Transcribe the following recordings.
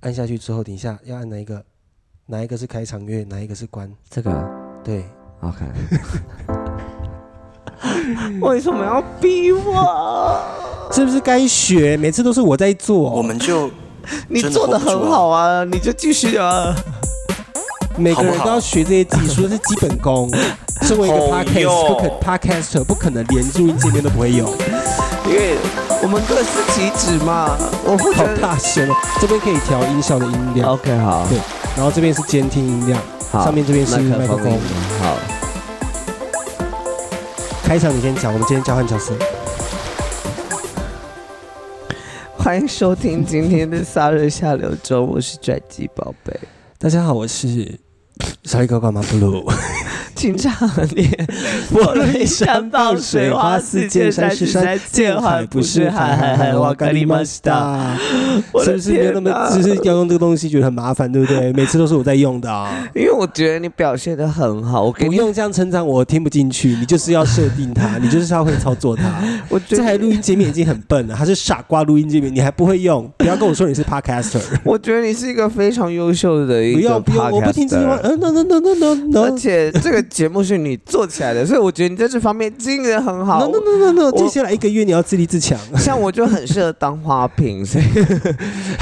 按下去之后，等一下要按哪一个？哪一个是开场乐？哪一个是关？这个对，OK。为什么要逼我？是不是该学？每次都是我在做。我们就 你真的做的 hold 不住啊很好啊，你就继续啊。每个人好不好都要学这些技术，这是基本功。身为一个好 podcast 哟不可 podcaster，不可能连录音界面都不会有。因为我们各司其职嘛。我负好责。大声哦！这边可以调音效的音量，OK，好，对然后这边是监听音量，好，上面这边是麦克风音。好，开场你先讲，我们今天交换角色。欢迎收听今天的撒热下流中，我是拽鸡宝贝。大家好，我是小李狗狗马布鲁。清唱念，佛雷山傍水花四溅，山是山，见海不是海，海海瓦咖喱玛西达。是不是没有那么只是要用这个东西觉得很麻烦，对不对？每次都是我在用的啊。因为我觉得你表现的很好，我不用这样称赞我，听不进去。你就是要设定它，你就是要会操作它。我觉这台录音界面已经很笨了，它是傻瓜录音界面，你还不会用？不要跟我说你是 podcaster，我觉得你是一个非常优秀的一个不用不用，我不听这句话。嗯，no no no no no 而 no。且这个节目是你做起来的，所以我觉得你在这方面经营的很好 No。no no no no，接下来一个月你要自立自强，像我就很适合当花瓶，所以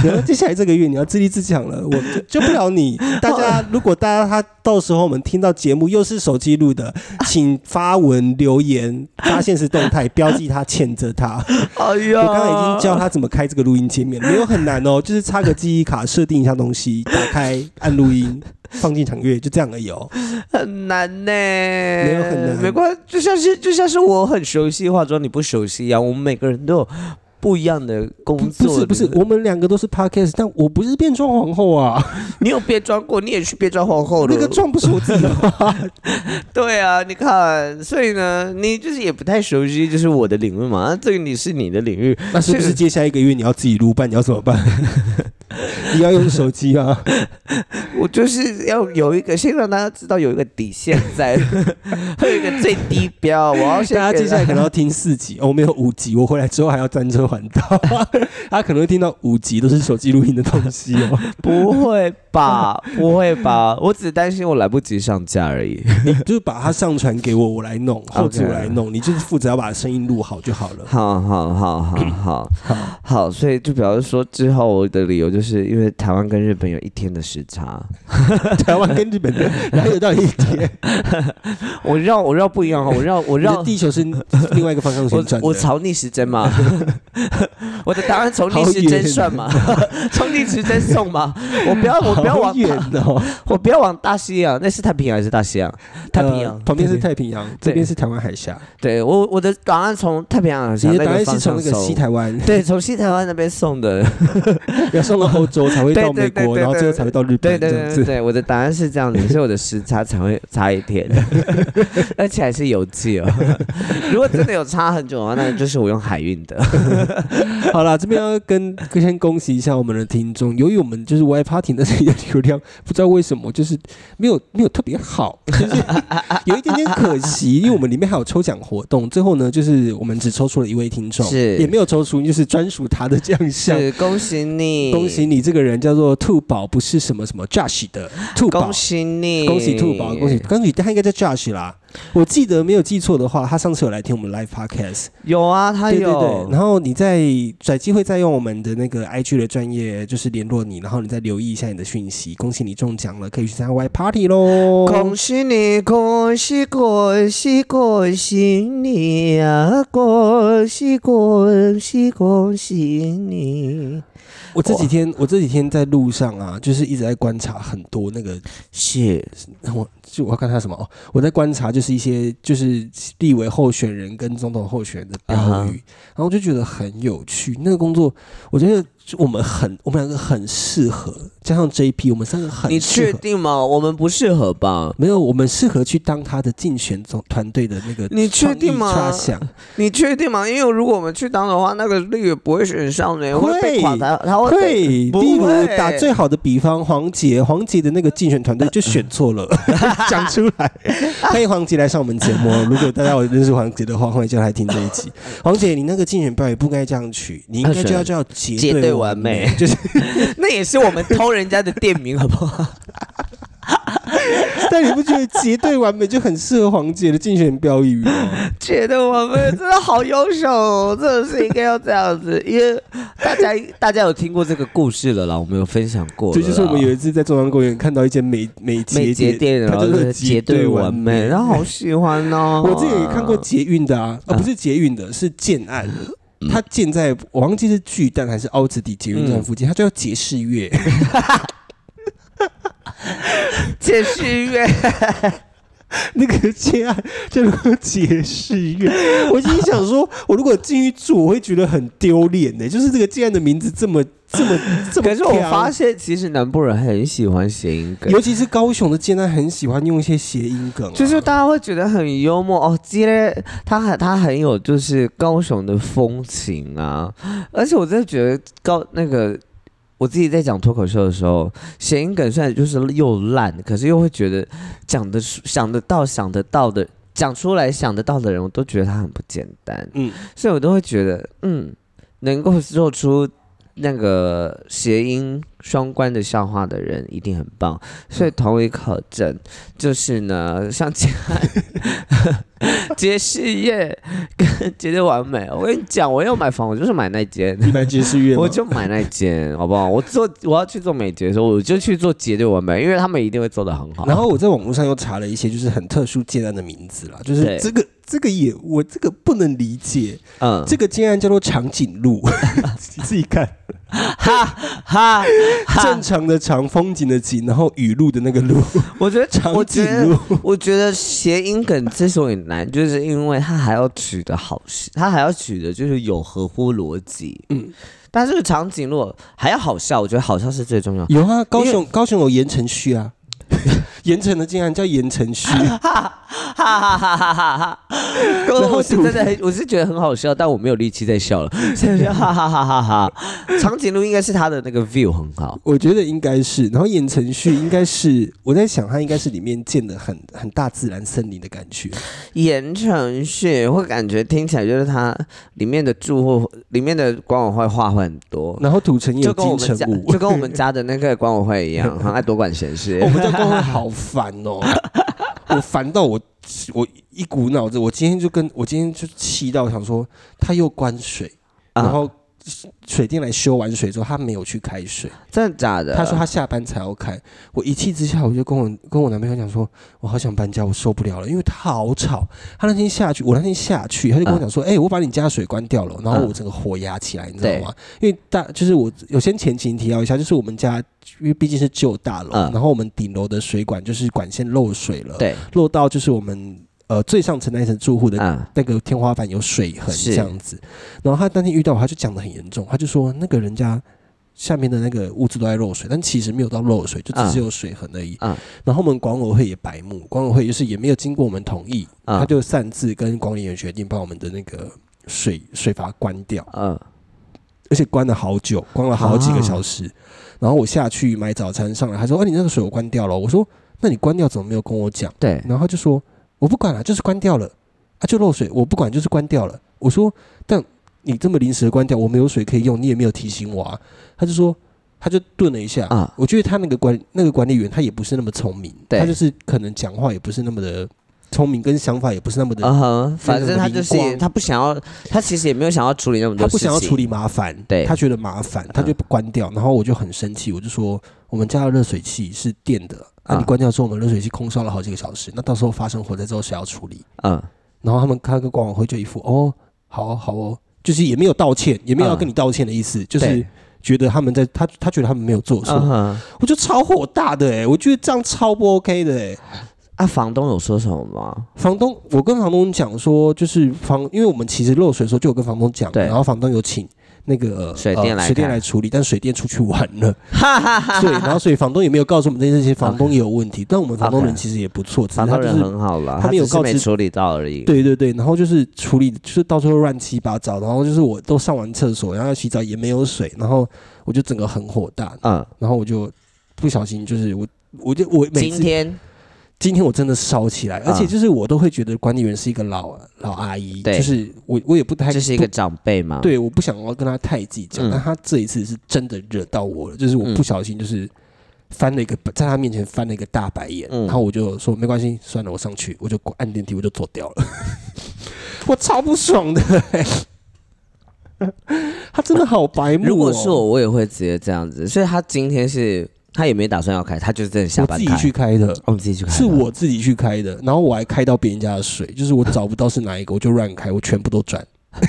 然后 接下来这个月你要自立自强了，我救救不了你。大家如果大家他到时候我们听到节目又是手机录的，请发文留言发现实动态标记他谴责他。哎呀，我刚刚已经教他怎么开这个录音界面，没有很难哦，就是插个记忆卡，设定一下东西，打开按录音，放进场乐，就这样而已哦。很难呢，没没有很难没关系，就像是就像是我很熟悉化妆，你不熟悉一样，我们每个人都有不一样的工作。不是不是，我们两个都是 podcast，但我不是变装皇后啊，你有变装过，你也去变装皇后了。那个妆不是我自己的吗？对啊，你看，所以呢，你就是也不太熟悉，就是我的领域嘛。那这个你是你的领域，那是不是接下来一个月你要自己录，办你要怎么办？你要用手机啊？我就是要有一个，先让大家知道有一个底线在，会有一个最低标。我要先给大家接下来可能要听四集，哦，我们有五集，我回来之后还要专车环岛，他可能会听到五集都是手机录音的东西哦。不会吧？不会吧？我只担心我来不及上架而已。你就是把它上传给我，我来弄，后置 OK 我来弄，你就是负责要把声音录好就好了。好好好好好好，好，所以就表示说之后我的理由就是因为台湾跟日本有一天的时差，台湾跟日本的 哪有到一天？我绕我绕不一样哈，我绕我我绕地球是另外一个方向我旋转。我朝逆时针嘛，我的答案从逆时针算嘛，从逆时针送嘛，我不要我不要往远哦，我不要往大西洋，那是太平洋还是大西洋？太平洋。呃，旁边是太平洋，这边是台湾海峡。对我我的答案从太平洋你的是从那个西台湾，对，从西台湾那边送的。要送到欧洲才会到美国，然后最后才会到日对对本。对对对，我的答案是这样子，所以我的时差才会差一天，而且还是邮寄哦。如果真的有差很久的话，那就是我用海运的。好了，这边要跟先恭喜一下我们的听众，由于我们就是 Y Party 的这个流量，不知道为什么就是没有没有特别好，就是有一点点可惜，因为我们里面还有抽奖活动，最后呢就是我们只抽出了一位听众，是也没有抽出就是专属他的奖项。是恭喜你，恭喜你，这个人叫做兔宝，不是什么什么 Josh 的兔宝恭。喜你，恭喜兔宝，恭喜恭喜，他应该叫 Josh 啦。我记得没有记错的话，他上次有来听我们 live podcast，有啊，他对对有，对。然后你再找机会再用我们的那个 IG 的专业，就是联络你，然后你再留意一下你的讯息。恭喜你中奖了，可以去参加 Y Party 喽！恭喜你，恭喜恭喜恭喜你啊！恭喜恭喜恭喜你！我这几天我这几天在路上啊，就是一直在观察很多那个，谢。我就我要看他什么哦，我在观察就是一些就是立委候选人跟总统候选人的标语然后我就觉得很有趣。那个工作，我觉得就我们很我们两个很适合，加上 JP，我们三个很你适合。确定吗？我们不适合吧？没有，我们适合去当他的竞选总团队的那个你确定吗创意发想你确定吗？因为如果我们去当的话，那个绿也不会选上的，会垮台，他会会，被不例如会打最好的比方，黄杰，黄杰的那个竞选团队就选错了，讲出来。欢迎黄杰来上我们节目哦。如果大家有认识黄杰的话，欢迎叫他来听这一集。黄姐，你那个竞选标语不该这样取，你应该就要叫结对结对完美，就是 那也是我们偷人家的店名，好不好？但你不觉得结对完美就很适合黄杰的竞选标语吗？觉得我们真的好优秀哦，真的是应该要这样子，因为大家大家有听过这个故事了啦，我们有分享过。这就是我们有一次在中央公园看到一间美美美节店，然后就是结对完美，然后好喜欢哦。我之前也看过捷运的啊，呃，啊不是捷运的，是建案。它建在我忘记是巨蛋还是凹子底捷运站附近，它叫杰士乐。解释乐，那个建案叫做杰士乐。我心里想说，我如果进去住，我会觉得很丢脸呢。就是这个建案的名字这么这么这么，可是我发，现其实南部人很喜欢谐音梗。尤其是高雄的建案，很喜欢用一些谐音梗啊、就是大家会觉得很幽默哦，接咧，他很他很有就是高雄的风情啊，而且我真的觉得高那个我自己在讲脱口秀的时候，谐音梗虽然就是又烂，可是又会觉得讲的想得到想得到的讲出来想得到的人，我都觉得他很不简单，嗯，所以我都会觉得嗯，能够做出。那个谐音双关的笑话的人一定很棒，所以同理可证，就是呢，像杰杰士业跟杰的完美，我跟你讲，我要买房，我就是买那间，你买杰士业，我就买那间，好不好？我做我要去做美睫的时候，我就去做杰的完美，因为他们一定会做的很好。然后我在网络上又查了一些就是很特殊建案的名字啦，就是这个这个也我这个不能理解，嗯，这个建案叫做长颈鹿，你自己看，哈哈正，常的长，风景的景，然后雨露的那个露，我觉得长我觉得颈鹿，我觉得谐音梗之所以难，就是因为它还要取得好，它还要取得就是有合乎逻辑。嗯，但这个长颈鹿还要好笑，我觉得好笑是最重要。有啊，高雄高雄有盐城区啊，盐城的竟然叫盐城区，哈哈哈哈哈哈哈！我是真的很，我是觉得很好笑，但我没有力气再笑了，所以就哈哈哈哈哈。长颈鹿应该是他的那个 view 很好，我觉得应该是，然后言承旭应该是，我在想他应该是里面建的很很大自然森林的感觉，言承旭会感觉听起来就是他里面的住户、里面的管委会话会很多，然后土城也有就跟我们家金城武，就跟我们家的那个管委会一样，很爱多管闲事我。们家工会好烦哦，我烦到我我一股脑子，我今天就跟我今天就气到想说，他又关水，啊然后水电来修完水之后，他没有去开水，真的假的？他说他下班才要开。我一气之下，我就跟我跟我男朋友讲说，我好想搬家，我受不了了，因为他好吵。他那天下去，我那天下去，他就跟我讲说，哎、我把你家水关掉了，然后我整个火压起来，你知道吗？因为大就是我有先前情提要一下，就是我们家因为毕竟是旧大楼，嗯。然后我们顶楼的水管就是管线漏水了，对，漏到就是我们呃最上层那一层住户的嗯，那个天花板有水痕是。这样子，然后他当天遇到我，他就讲的很严重，他就说那个人家下面的那个屋子都在漏水，但其实没有到漏水，就只是有水痕而已。嗯。然后我们管委会也白目，管委会就是也没有经过我们同意，嗯。他就擅自跟管理员决定把我们的那个水水阀关掉，嗯，而且关了好久，关了好几个小时。然后我下去买早餐上来，他说：“啊，你那个水我关掉了。”我说：“那你关掉怎么没有跟我讲？”对，然后他就说：“我不管了，就是关掉了，啊，就漏水，我不管，就是关掉了。”我说：“但你这么临时的关掉，我没有水可以用，你也没有提醒我啊。”他就说，他就顿了一下。啊我觉得他那个管那个管理员他也不是那么聪明，他就是可能讲话也不是那么的聪明，跟想法也不是那么的，嗯哼，反正他就是他不想要，他其实也没有想要处理那么多他不想要处理麻烦，对。他觉得麻烦，他就关掉。然后我就很生气，我就说我们家的热水器是电的，啊，啊你关掉之后，我们热水器空烧了好几个小时，那到时候发生火灾之后谁要处理？嗯。然后他们开个管委会就一副哦，好哦好哦，就是也没有道歉，也没有要嗯跟你道歉的意思，就是觉得他们在他他觉得他们没有做错，嗯哼，我就超火大的哎、我觉得这样超不 OK 的哎、啊，房东有说什么吗？房东，我跟房东讲说，就是房，因为我们其实漏水的时候就有跟房东讲，对然后房东有请那个水电来呃、水电看来处理，但水电出去玩了，哈哈哈，对，然后所以房东也没有告诉我们这些房东也有问题，但我们房东人其实也不错，只是房东人他就是很好啦，他没有只是告知没处理到而已。对对对，然后就是处理，就是到最后乱七八糟，然后就是我都上完厕所，然后要洗澡也没有水，然后我就整个很火大，嗯，然后我就不小心就是我，我就我每天今天我真的烧起来，而且就是我都会觉得管理员是一个老老阿姨，对。就是我我也不太这是一个长辈嘛？，对，我不想要跟他太计较，嗯。但他这一次是真的惹到我了，就是我不小心就是翻了一个在他面前翻了一个大白眼，嗯。然后我就说没关系，算了，我上去，我就按电梯，我就走掉了，我超不爽的、他真的好白目、哦，如果是我，我也会直接这样子。所以他今天是他也没打算要开，他就是真的下班。我自己去开的。哦，自己去开的，是我自己去开的，然后我还开到别人家的水，就是我找不到是哪一个，我就乱开，我全部都转，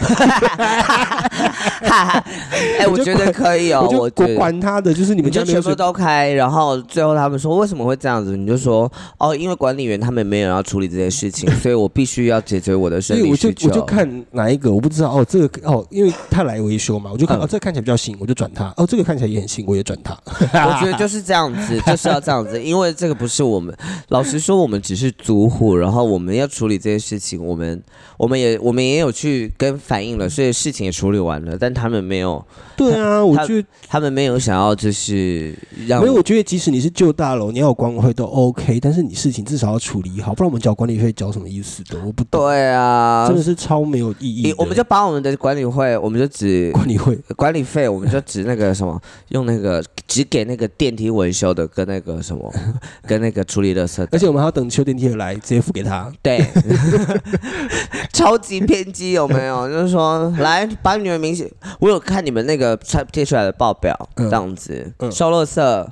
哎，我我觉得可以哦，我。管他的，就是你你就全部都开，然后最后他们说为什么会这样子？你就说哦，因为管理员他们没有要处理这件事情，所以我必须要解决我的生理需求。我就看哪一个，我不知道哦，这个哦，因为他来维修嘛，我就看、嗯哦，这个看起来比较新，我就转他，哦，这个看起来也很新，我也转他，我觉得就是这样子，就是要这样子，因为这个不是我们。老实说，我们只是租户，然后我们要处理这些事情，我们我们也我们也有去跟反映了，所以事情也处理完了，但他们没有，对啊，我他觉得他们没有想要就是让没有，我觉得即使你是旧大楼，你要有管委会都 OK，但是你事情至少要处理好，不然我们缴管理费缴什么意思的？我不懂，对啊真，的是超没有意义我们就把我们的管理会，我们就只管理会，管理费，我们就只那个什么，用那个只给那个电梯维修的，跟那个什么，跟那个处理垃圾的，而且我们还要等修电梯的来，直接付给他。对，超级偏激有没有？就是说，来把你们明显，我有看你们那个贴贴出来的报表，嗯这样子，嗯收垃圾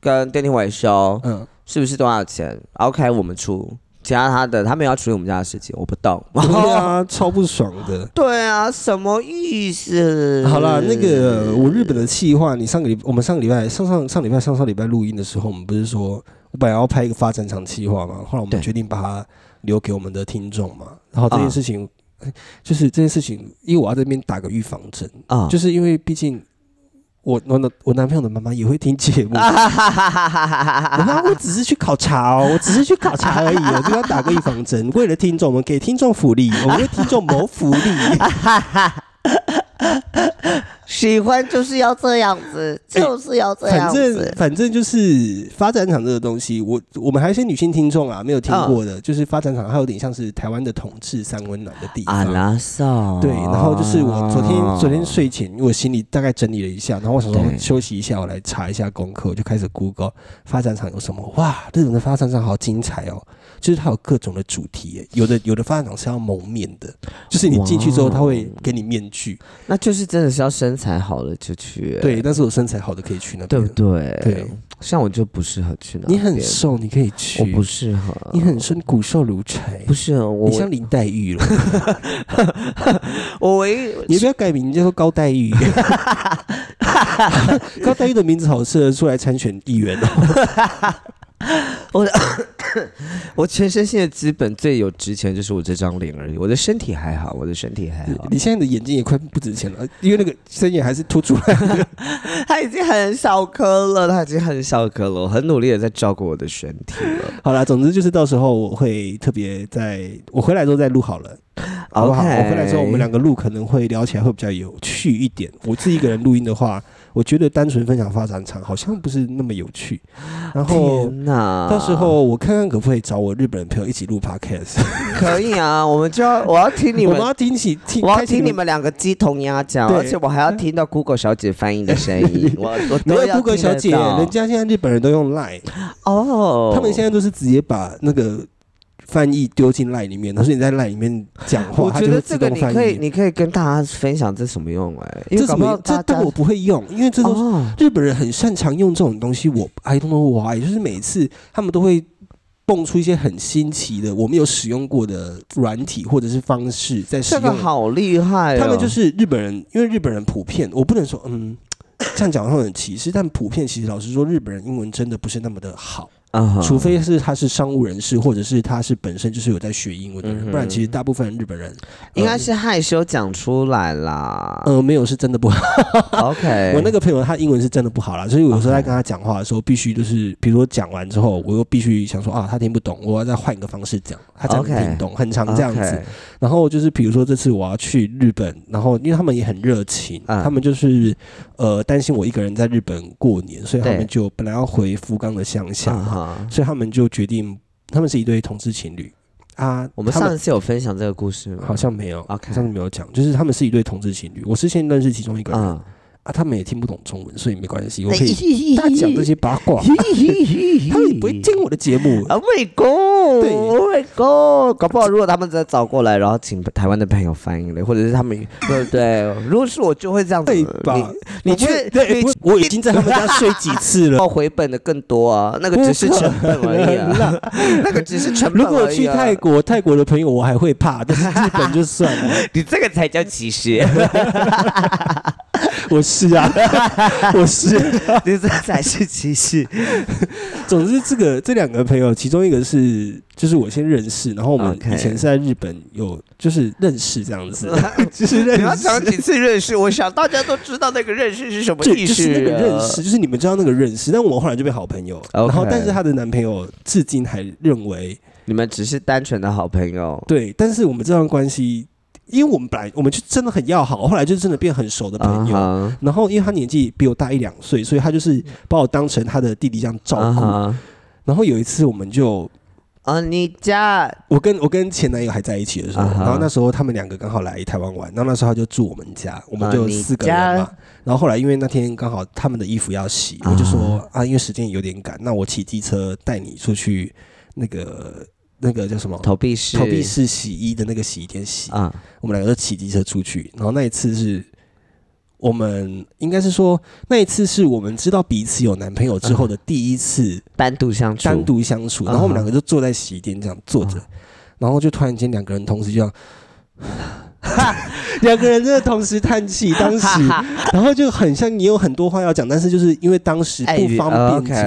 跟电梯维修嗯，是不是多少钱？OK，我们出。其他他的，他们要处理我们家的事情，我不懂。对啊，超不爽的。对啊，什么意思？好啦，那个我日本的企划，你上个礼我们上个礼拜上上上礼拜上上礼拜录音的时候，我们不是说我本来要拍一个发展场企划嘛，后来我对们决定把它留给我们的听众嘛。然后这件啊事情，就是这件事情，因为我要这边打个预防针，啊，就是因为毕竟我我的我男朋友的妈妈也会听节目。我妈，我只是去考察哦，我只是去考察而已，我就要打个预防针。为了听众，我们给听众福利，我们为听众谋福利。喜欢就是要这样子，就是要这样反正子。反正就是发展场这个东西，我我们还有一些女性听众啊，没有听过的，就是发展场它有点像是台湾的统治三温暖的地阿方。拉萨，对，然后就是我昨天昨天睡前，因为我心里大概整理了一下，然后我想说休息一下，我来查一下功课，我就开始 Google 发展场有什么。哇，日本的发展场好精彩哦！就是它有各种的主题耶，有的有的发展场是要蒙面的，就是你进去之后，他会给你面具。那就是真的是要身材好了就去，对，但是我身材好的可以去那对边。不对？对，像我就不适合去那你，很瘦，你可以去。我不适合，你很瘦，你骨瘦如柴。不是我你像林黛玉了，我唯一你不要改名叫做高黛玉。高黛玉的名字好适合出来参选议员哦。我我全身性的资本最有值钱就是我这张脸而已，我的身体还好，我的身体还好，你现在的眼睛也快不值钱了，因为那个针眼还是凸出来的。它已经很小颗了，它已经很小颗了，我很努力的在照顾我的身体了。好啦，总之就是到时候我会特别在我回来之后再录好了，好不好我回来之后我们两个录可能会聊起来会比较有趣一点。我自己一个人录音的话，我觉得单纯分享发展场好像不是那么有趣。然后天哪，到时候我看看可不可以找我日本朋友一起录 podcast。可以啊，我们就要 我要听你们我要听起听，我要听你们两个鸡同鸭讲，而且我还要听到 Google 小姐翻译的声音。我我没有都要 Google 小姐，人家现在日本人都用 Line，、哦，他们现在都是直接把那个翻译丢进 Line 里面，他说你在 Line 里面讲话，我觉得这个动翻你可以，你可以跟大家分享这什么用哎、因为搞不好这什么？这大家但我不会用，因为这都日本人很擅长用这种东西。我 I don't know why，就是每次他们都会蹦出一些很新奇的，我们有使用过的软体或者是方式在使这个用。好厉害、哦，他们就是日本人，因为日本人普遍，我不能说嗯。这样讲会很歧视，但普遍其实老实说，日本人英文真的不是那么的好。除非是他是商务人士，或者是他是本身就是有在学英文的人，不然其实大部分日本人应该是害羞讲出来啦。呃没有是真的不好。OK，我那个朋友他英文是真的不好啦，所以我有时候在跟他讲话的时候，必须就是比如说讲完之后，我又必须想说啊他听不懂，我要再换一个方式讲，他才能听懂，很常这样子。然后就是比如说这次我要去日本，然后因为他们也很热情，嗯。他们就是呃担心我一个人在日本过年，所以他对。们就本来要回福冈的乡下嘛，所以他们就决定他们是一对同志情侣啊。我们上一次有分享这个故事吗？好像没有 OK 上次没有讲，就是他们是一对同志情侣。我是先认识其中一个人、嗯，啊，他们也听不懂中文，所以没关系，我可以大讲这些八卦。他们也不会听我的节目。Oh my god！对 Oh my god！搞不好如果他们真的找过来，然后请台湾的朋友翻译了，或者是他们对不对？如果是我就会这样子对吧？你你去对，你我已经在他们家睡几次了。要回本的更多啊，那个只是成本而已啊，那个只是成本如果去泰国，泰国的朋友我还会怕，但是日本就算了。你这个才叫歧视，我是啊，我是。你这才是歧视。总之，这个这两个朋友，其中一个是就是我先认识，然后我们以前是在日本有就是认识这样子，就是认你要讲识。几次认识？我想大家都知道那个认识是什么意思、啊，就是那个认识，就是你们知道那个认识，但我们后来就变好朋友。然后，但是她的男朋友至今还认为你们只是单纯的好朋友。对，但是我们这段关系，因为我们本来我们就真的很要好，后来就真的变很熟的朋友。然后，因为他年纪比我大一两岁，所以他就是把我当成他的弟弟这样照顾。然后有一次，我们就啊，你家我跟我跟前男友还在一起的时候然后那时候他们两个刚好来台湾玩，然后那时候他就住我们家，我们就四个人家嘛。然后后来因为那天刚好他们的衣服要洗，啊我就说啊，因为时间有点赶，那我骑机车带你出去那个那个叫什么投币式投币式洗衣的那个洗衣店洗。啊，我们两个都骑机车出去，然后那一次是我们应该是说那一次是我们知道彼此有男朋友之后的第一次单独相处，单独相处，然后我们两个就坐在洗衣店这样坐着啊，然后就突然间两个人同时就这样。两个人真的同时叹气，当时，然后就很像你有很多话要讲，但是就是因为当时不方便讲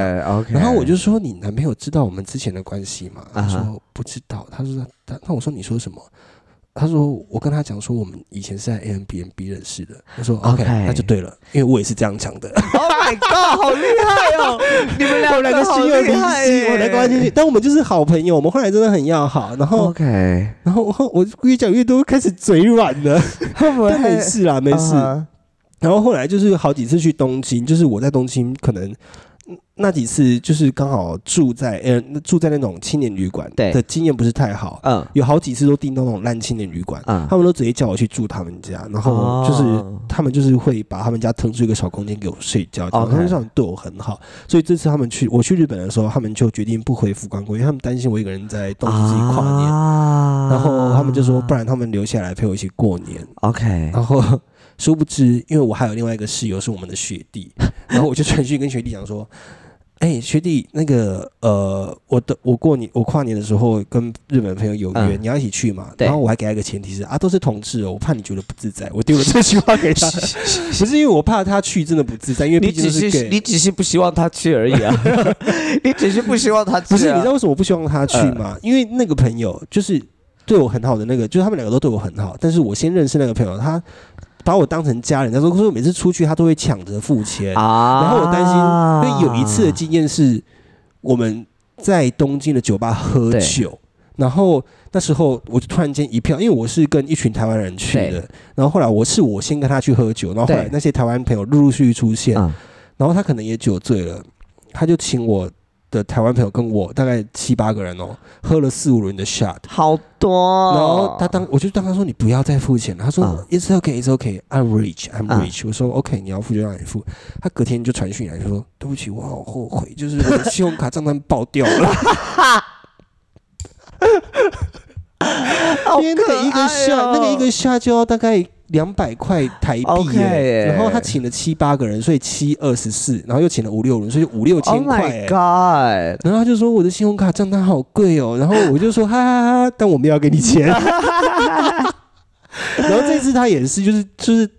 然后我就说：“你男朋友知道我们之前的关系吗？”他说：“不知道。”他说：“他那我说你说什么？”他说：“我跟他讲说我们以前是在 A N B N B 认识的。”我说 OK：“OK，那就对了，因为我也是这样讲的。Oh my God，好厉害哦！你们我两个好厉害犀，我来关心你，但我们就是好朋友，我们后来真的很要好。然后，OK，然后我我越讲越多，开始嘴软了，但没事啦，没事。啊然后后来就是好几次去东京，就是我在东京可能嗯那几次就是刚好住在呃住在那种青年旅馆对。的经验不是太好，嗯。有好几次都订到那种烂青年旅馆，嗯。他们都直接叫我去住他们家，然后就是、哦他们就是会把他们家腾出一个小空间给我睡觉，他们这样对我很好，所以这次他们去我去日本的时候，他们就决定不回福冈过，因为他们担心我一个人在东京自己跨年，啊。然后他们就说不然他们留下来陪我一起过年，OK，然后殊不知，因为我还有另外一个室友是我们的学弟，然后我就传讯跟学弟讲说：“哎、学弟，那个呃，我的我过年我跨年的时候跟日本朋友有约，嗯你要一起去嘛？”然后我还给他一个前提是啊，都是同志哦，我怕你觉得不自在，我丢了这句话给他，不是因为我怕他去真的不自在，因为你只是。你只是不希望他去而已啊，你只是不希望他去、啊。不是，你知道为什么我不希望他去吗？因为那个朋友就是对我很好的那个，就是他们两个都对我很好，但是我先认识那个朋友，他把我当成家人，他说，可是我每次出去他都会抢着付钱，啊。然后我担心，因为有一次的经验是我们在东京的酒吧喝酒，然后那时候我就突然间一票，因为我是跟一群台湾人去的，然后后来我是我先跟他去喝酒，然后后来那些台湾朋友陆陆续续出现，嗯。然后他可能也酒醉了，他就请我的台湾朋友跟我大概七八个人哦，喝了四五轮的 shot。好多。哦、然后他当我就当他说你不要再付钱。了，他说、嗯。It's okay, It's okay, I'm rich, I'm 嗯。rich、我说 OK，你要付就让你付。他隔天就传讯来就说对不起，我好后悔，就是我的信用卡账单爆掉了，好 因为那个一个下、哦那个一个下就要大概两百块台币然后他请了七八个人，所以七二十四，然后又请了五六人，所以五六 Oh 千块 my。God！然后他就说我的信用卡账单好贵哦，然后我就说哈哈哈，但我没有要给你钱。然后这次他也是，就是就是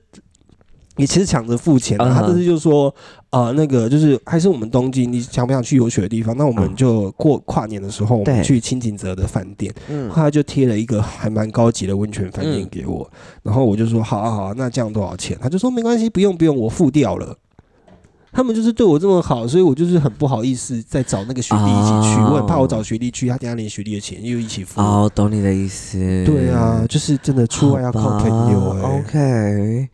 你其实抢着付钱、啊，嗯哼他这次就说呃那个就是还是我们东京，你想不想去有雪的地方？那我们嗯就过跨年的时候，我们去清景泽的饭店，嗯他就贴了一个还蛮高级的温泉饭店嗯给我，然后我就说好啊好啊，那这样多少钱？他就说没关系，不用不用，我付掉了。他们就是对我这么好，所以我就是很不好意思再找那个学弟一起去，哦我很怕我找学弟去，他等下连学弟的钱又一起付。哦，懂你的意思。对啊，就是真的出外要靠朋友哎、OK，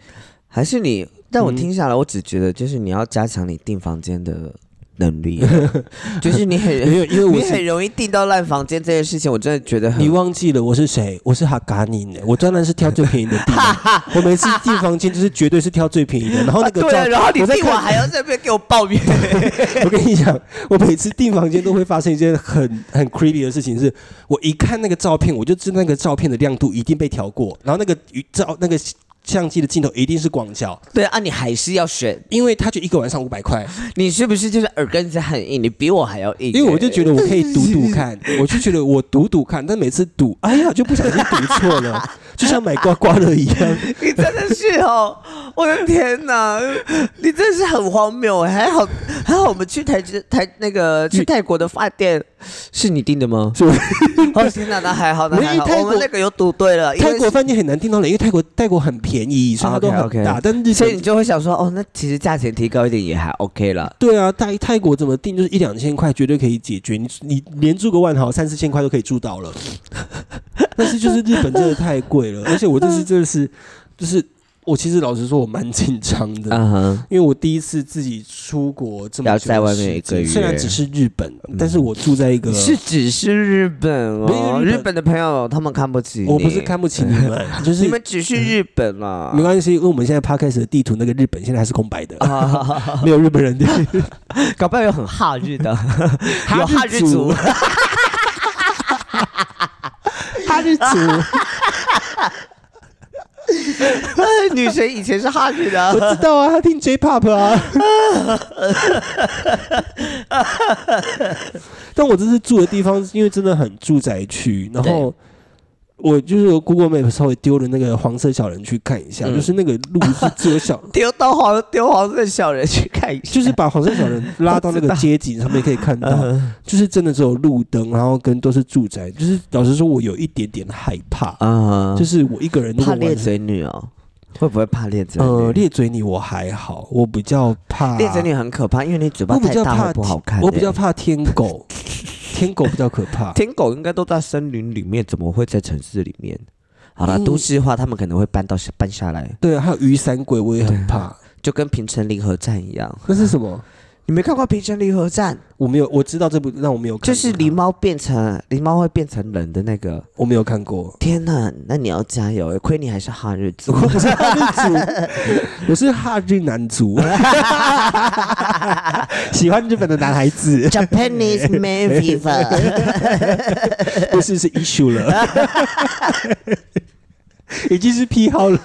还是你？但我嗯听下来，我只觉得就是你要加强你订房间的能力，就是你很没有，因为我是你很容易订到烂房间这件事情，我真的觉得很你忘记了我是谁？我是哈嘎尼呢。我当然是挑最便宜的订的。我每次订房间就是绝对是挑最便宜的。然后那个啊 对啊，然后你订完还要在那边给我抱怨，我跟你讲，我每次订房间都会发生一件很很 creepy 的事情是，我一看那个照片，我就知道那个照片的亮度一定被调过，然后那个照那个相机的镜头一定是广角，对啊，你还是要选，因为他就一个晚上五百块，你是不是就是耳根子很硬？你比我还要硬，因为我就觉得我可以赌赌看，我就觉得我赌赌看，但每次赌，哎呀，就不小心赌错了，就像买刮刮乐一样。你真的是哦，我的天哪，你真的是很荒谬哎！还好还好，我们去台台那个去泰国的饭店是你订的吗？是我 哦天哪，那还好，那还好，泰国我们那个有赌对了，泰国饭店很难订到人，因为泰国泰国很便宜，所以它都很大。但日所以你就会想说，哦，那其实价钱提高一点也还 OK 了。对啊，泰泰国怎么订就是一两千块绝对可以解决，你你连住个万豪三四千块都可以住到了。但是就是日本真的太贵了，而且我这次真的是就是我其实老实说我蛮紧张的。因为我第一次自己出国这么久在外面一个月虽然只是日本，但是我住在一个，是只是日本哦，日本日本的朋友他们看不起，我不是看不起你们，就是你们只是日本啦，没关系，因为我们现在 podcast 的地图那个日本现在还是空白的，啊，没有日本人的。搞不好有很哈日的，有哈日族哈日族，哈日族，女神以前是哈日的，我知道啊，她听 J-pop 啊。但我这次住的地方，因为真的很住宅区，然后我就是有 Google Map 稍微丢了那个黄色小人去看一下，嗯。就是那个路是只有小，丢到黄丢黄色小人去看一下，就是把黄色小人拉到那个街景上面可以看到，嗯。就是真的只有路灯，然后跟都是住宅，就是老实说，我有一点点害怕，啊，就是我一个人如果怕咧晚上嘴女哦，会不会怕猎嘴呃女？咧嘴女我还好，我比较怕猎嘴女很可怕，因为你嘴巴比太大不好看欸。我比较怕天狗，天狗比较可怕。天狗应该都在森林里面，怎么会在城市里面？好了，嗯都市化他们可能会搬到搬下来，对啊，还有雨伞鬼，我也很怕。就跟平城林合站一样。那是什么？你没看过平成离合战？我没有，我知道这部，但我没有看过。就是狸猫变成狸猫会变成人的那个。我没有看过。天呐，那你要加油！亏你还是哈日族。我不是哈日族，我是哈日男族，喜欢日本的男孩子，Japanese man fever，不是是 issue 了，已经是癖好了。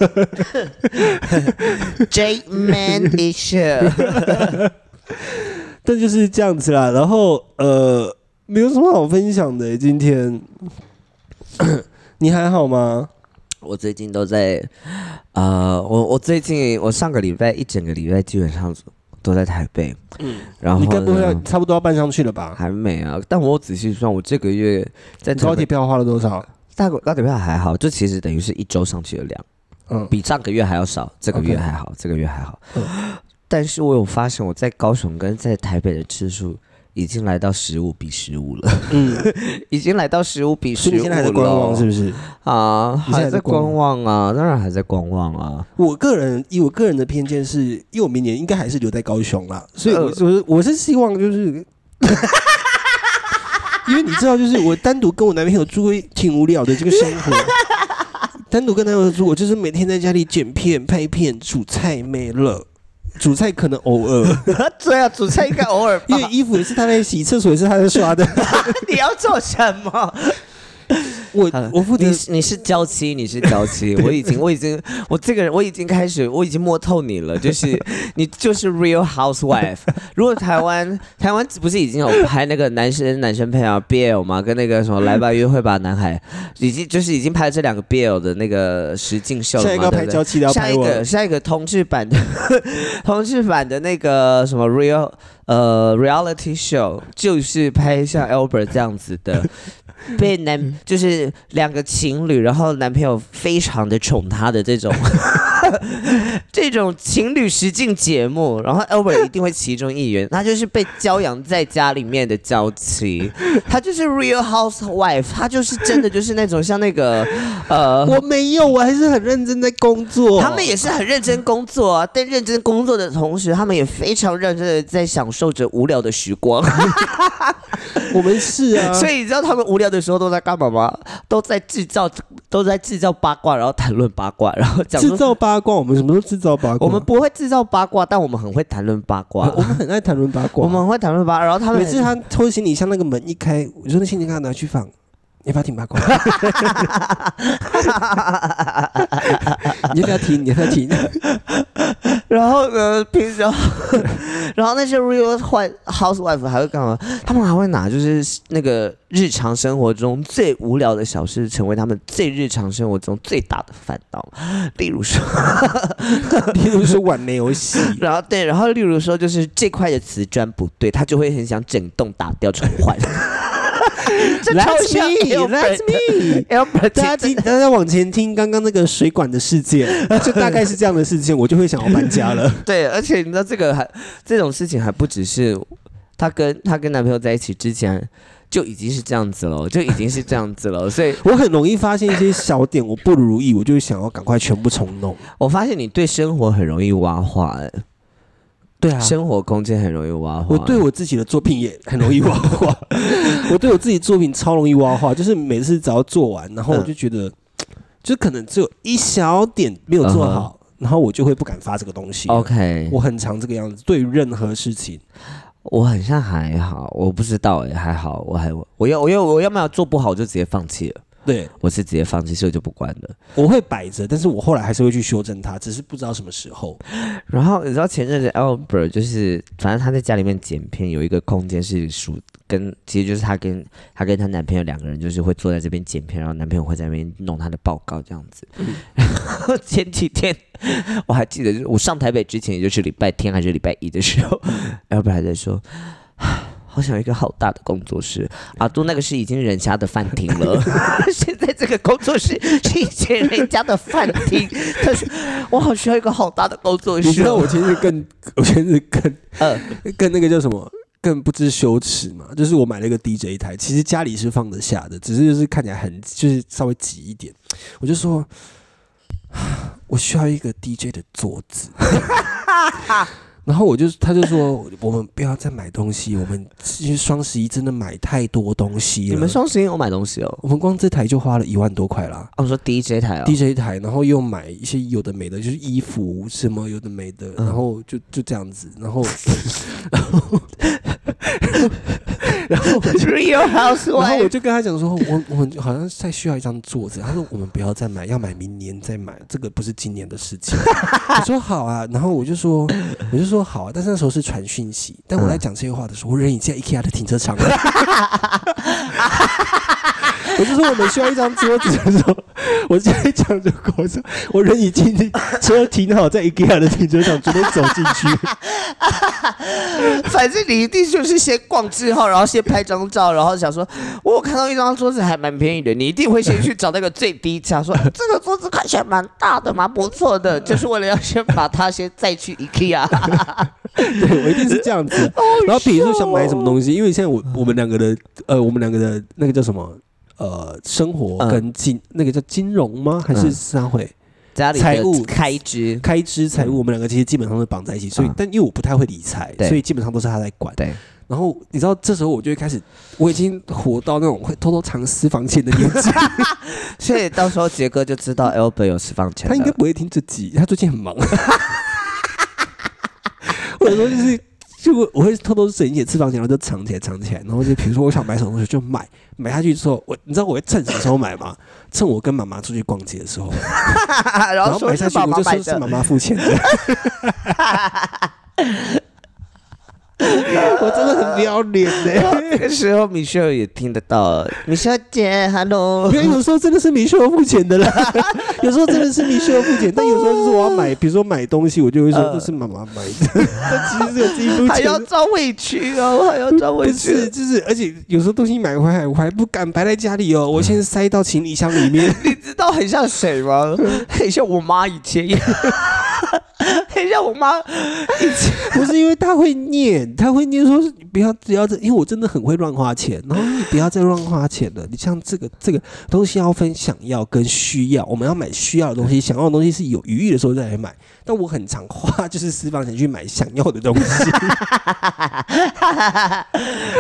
J man issue。但就是这样子啦。然后呃，没有什么好分享的。今天 你还好吗？我最近都在，呃，我我最近我上个礼拜一整个礼拜基本上都在台北，嗯，然后你该不会要差不多要搬上去了吧？还没啊？但我仔细算，我这个月在高铁票花了多少？大高铁票还好，就其实等于是一周上去的量，嗯，比上个月还要少，这个月还好，这个月还好。嗯但是我有发现我在高雄跟在台北的次数已经来到十五比十五了，嗯，已经来到十五比十五所以你现在还在观望是不是？啊，你现在还在在观观望啊，当然还在观望啊。我个人以我个人的偏见是，因为我明年应该还是留在高雄啦，所以我是我是希望就是，因为你知道，就是我单独跟我男朋友住会挺无聊的这个生活。单独跟男朋友住，我就是每天在家里剪片、拍片、煮菜没了。煮菜可能偶尔，对啊，煮菜应该偶尔因为衣服也是他在洗，厕所也是他在刷的。你要做什么？我我父亲你是你是娇妻，你是娇妻，我已经我已经我这个人我已经开始我已经摸透你了，就是 你就是 real housewife。如果台湾台湾不是已经有拍那个男生男生配啊 BL 吗？跟那个什么来吧约会吧男孩，已经就是已经拍了这两个 BL 的那个实境秀了嘛，下一个要对不对拍娇妻的下一个下一个同志版的同志版的那个什么 real 呃 reality show，就是拍像 Albert 这样子的，被男就是两个情侣，然后男朋友非常的宠她的这种 这种情侣实境节目，然后 Albert 一定会其中一员，他就是被教养在家里面的娇妻，他就是 Real Housewife，他就是真的就是那种像那个呃，我没有，我还是很认真在工作。他们也是很认真工作啊，但认真工作的同时，他们也非常认真的在享受着无聊的时光。我们是啊，所以你知道他们无聊的时候都在干嘛吗？都在制造，都在制造八卦，然后谈论八卦，然后讲制造八卦，我们什么时候制造八卦。我们不会制造八卦，但我们很会谈论八卦。我们很爱谈论八卦。我们很会谈论八卦，然后他们每次他偷行李箱那个门一开，我说那行李箱拿去放，你要不要听八卦？你要不要听？你要不要听？然后呢，平时，然后那些 real 坏 housewife 还会干嘛？他们还会拿就是那个日常生活中最无聊的小事，成为他们最日常生活中最大的烦恼。例如说，例如说碗没有洗，然后对，然后例如说就是这块的瓷砖不对，他就会很想整栋打掉重换。这超 That's me, that's me. Albert 大家听，大家往前听刚刚那个水管的事件，就大概是这样的事件，我就会想要搬家了。对，而且你知道这个还这种事情还不只是她跟她跟男朋友在一起之前就已经是这样子了，就已经是这样子了。所以我很容易发现一些小点我不如意，我就会想要赶快全部重弄。我发现你对生活很容易挖话、哎，对啊，生活空间很容易挖花。我对我自己的作品也很容易挖花，我对我自己作品超容易挖花，就是每次只要做完，然后我就觉得，就可能只有一小点没有做好，然后我就会不敢发这个东西。OK，我很常这个样子，对于任何事情，我很像还好，我不知道哎、还好，我还我要我要我要么做不好，我就直接放弃了。对我是直接放弃，所以我就不管了。我会摆着，但是我后来还是会去修正它，只是不知道什么时候。然后你知道前阵子 Albert 就是，反正他在家里面剪片，有一个空间是属跟，其实就是她跟她跟她男朋友两个人，就是会坐在这边剪片，然后男朋友会在那边弄他的报告这样子。然后前几天我还记得，就是我上台北之前，也就是礼拜天还是礼拜一的时候，Albert 还在说。好想有一个好大的工作室，阿杜那个是已经人家的饭厅了，现在这个工作室是以前人家的饭厅，但是我好需要一个好大的工作室。你知道我其实更，我其实更呃，更那个叫什么？更不知羞耻嘛，就是我买了一个 DJ 台，其实家里是放得下的，只是就是看起来很就是稍微挤一点。我就说，我需要一个 DJ 的桌子。然后我就他就说，我们不要再买东西，我们其实双十一真的买太多东西了。你们双十一有买东西哦？我们光这台就花了一万多块啦。哦，我说 DJ 台哦 DJ 台，然后又买一些有的没的，就是衣服什么有的没的，嗯然后就就这样子，然后 Real 然后我 Housewife，就跟他讲说，我我们好像再需要一张桌子。他说我们不要再买，要买明年再买，这个不是今年的事情。我说好啊，然后我就说我就说好啊，但是那时候是传讯息，但我在讲这些话的时候，我人已经在 IKEA 的停车场了。我就说我们需要一张桌子的时候，我就在讲着口说，我人已经车停好在 IKEA 的停车场，准备走进去。反正你一定就是先逛之后，然后先拍张照，然后想说，我有看到一张桌子还蛮便宜的，你一定会先去找那个最低价，说 这个桌子看起来蛮大的，蛮不错的，就是为了要先把它先再去 IKEA。对我一定是这样子。然后比如说想买什么东西，因为现在我我们两个的呃，我们两个的那个叫什么呃，生活嗯跟金、那个叫金融吗？还是嗯商会、家里的财务开支，开支财务？我们两个其实基本上都绑在一起，所以、嗯但因为我不太会理财，所以基本上都是他在管。对，然后你知道，这时候我就会开始，我已经活到那种会偷偷藏私房钱的年纪。所以到时候杰哥就知道 Albert 有私房钱。他应该不会听这集，他最近很忙。我有时候就是，就我我会偷偷省一些私房钱，然后就藏起来，藏起来。然后就比如说我想买什么东西就买，买下去之后，我你知道我会趁什么时候买吗？趁我跟妈妈出去逛街的时候，然然后买下去我就说是妈的，妈付钱的。我真的很不要脸呢。这个时候米秀也听得到，米秀姐，hello。因为有时候真的是米秀付钱的啦，有时候真的是米秀 付钱，但有时候就是我要买，比如说买东西，我就会说呃这是妈妈买的，但其实是我自己付还钱还。要装委屈哦，还要装委屈。就是，而且有时候东西买回来，我还不敢摆在家里哦，我先塞到行李箱里面。你知道很像谁吗？很像我妈以前也，很像我妈以前。不是因为他会念，他会念说你不要只要这，因为我真的很会乱花钱，然后你不要再乱花钱了。你像这个这个东西要分想要跟需要，我们要买需要的东西，想要的东西是有余裕的时候再来买。但我很常花就是私房钱去买想要的东西。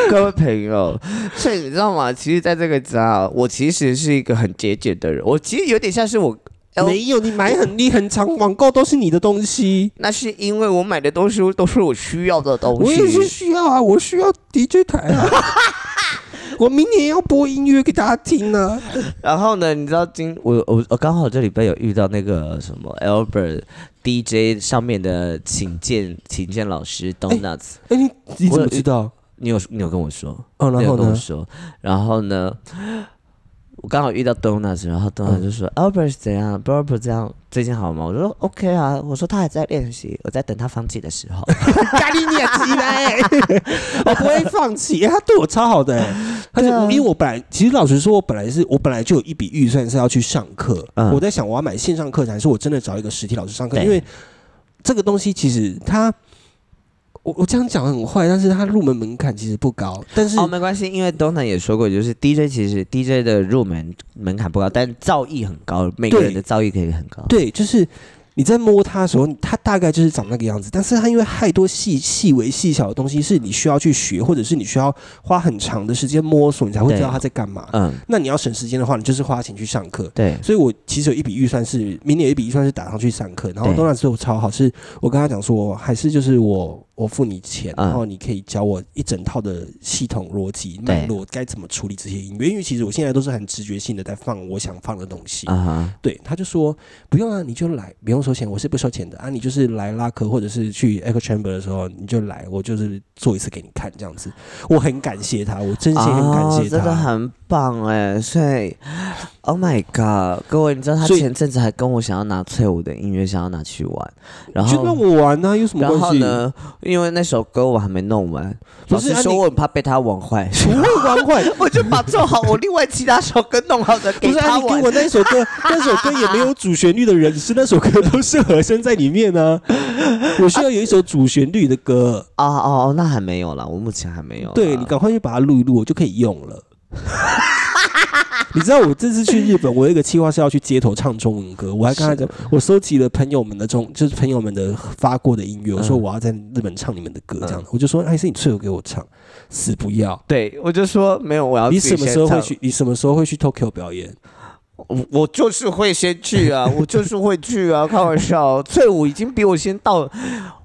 各位朋友，所以你知道吗？其实，在这个家，我其实是一个很节俭的人。我其实有点像是我没有，你买很 你很长网购都是你的东西。那是因为我买的东西都是我需要的东西我也是。需要啊，我需要 DJ 台啊。我明年要播音乐给大家听呢、然后呢，你知道今我我我刚好这礼拜有遇到那个什么 Albert DJ 上面的请见请见老师 Donuts，、哎、你你怎么知道？你有你有跟我说，哦，然后呢？跟我说，然后呢，我刚好遇到 Donuts，然后 Donuts 就说、Albert 是怎样，Albert 这样最近好吗？我说 OK 啊，我说他还在练习，我在等他放弃的时候。咖喱你也起来，我 不会放弃。哎他对我超好的、哎他就、啊因为我本来其实老实说，我本来是我本来就有一笔预算是要去上课。嗯我在想，我要买线上课程，还是我真的找一个实体老师上课？因为这个东西其实它，我我这样讲很坏，但是它入门门槛其实不高。但是、哦，没关系，因为 Dona 也说过，就是 DJ 其实 DJ 的入门门槛不高，但造诣很高，每个人的造诣可以很高。对，就是你在摸它的时候，它大概就是长那个样子。但是它因为太多细细微细小的东西是你需要去学，或者是你需要花很长的时间摸索，你才会知道对它在干嘛。嗯，那你要省时间的话，你就是花钱去上课。对，所以我其实有一笔预算是，明年有一笔预算是打上去上课，然后对东南之后超好，是我跟他讲说，还是就是我我付你钱，嗯然后你可以教我一整套的系统逻辑对脉络，该怎么处理这些音乐，因为其实我现在都是很直觉性的在放我想放的东西。啊，对，他就说不用啊，你就来，不用收钱，我是不收钱的啊。你就是来拉客或者是去 Echo Chamber 的时候，你就来，我就是做一次给你看这样子。我很感谢他，我真心很感谢他。哦真的很棒哎！所以，Oh my God，各位，你知道他前阵子还跟我想要拿翠舞的音乐，想要拿去玩，然后就让。我玩啊，有什么关系？呢？因为那首歌我还没弄完，老师说我很怕被他玩坏，不会玩坏，我就把做好我另外其他首歌弄好的给 不是啊，他给我那首歌，那首歌也没有主旋律的人是那首歌都是和声在里面呢、我需要有一首主旋律的歌，哦哦哦，那还没有啦，我目前还没有。对你赶快去把它录一录，我就可以用了。你知道我这次去日本，我有一个计划是要去街头唱中文歌，我还跟他讲，我收集了朋友们的中，就是朋友们的发过的音乐，我说嗯我要在日本唱你们的歌，这样，我就说还是你最后给我唱，死不要。对，我就说没有，我要你什么时候会？去？你什么时候会去 Tokyo 表演？我我就是会先去啊，我就是会去啊，开玩笑。翠舞已经比我先到，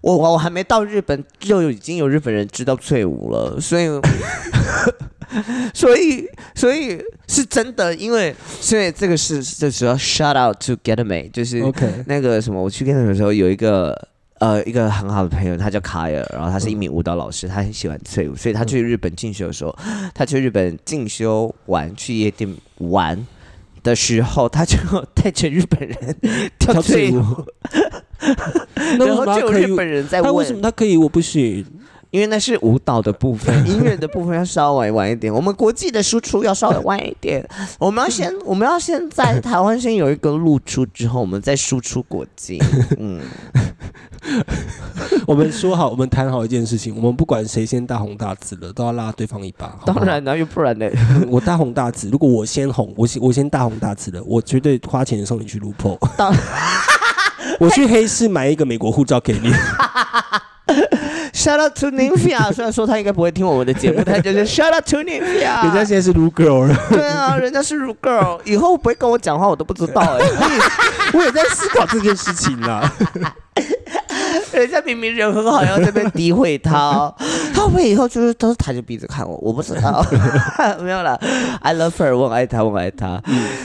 我我还没到日本，就已经有日本人知道翠舞了，所以。所以，所以是真的，因为所以这个是这时候 shout out to Get Me，就是，OK，那个什么，我去 Get Me 的时候有一个呃一个很好的朋友，他叫卡尔，然后他是一名舞蹈老师，他很喜欢翠舞，所以他去日本进修的时候，他去日本进修完去夜店玩的时候，他就带着日本人跳跳翠舞那 后就可以？日本人在他为什么，他可以，我不行？因为那是舞蹈的部分，音乐的部分要稍微晚一点，我们国际的输出要稍微晚一点，我们要先我们要先在台湾先有一个露出之后，我们再输出国际，嗯。我们说好，我们谈好一件事情，我们不管谁先大红大紫了，都要拉对方一把。好好当，然了，又不然呢？我大红大紫，如果我先红，我先我先大红大紫了，我绝对花钱送你去撸破。当我去黑市买一个美国护照给你。Shout out to Nymphia，虽然说他应该不会听我们的节目，但就是 Shout out to Nivia，人家。现在是 Ru Girl 了，对啊，人家是 Ru girl，以后不会跟我讲话，我都不知道哎、我也在思考这件事情啦。人家明明人很好，要这边诋毁他，他会不会以后就是都是抬着鼻子看我？我不知道，没有了。I love her，我很爱他，我很爱他，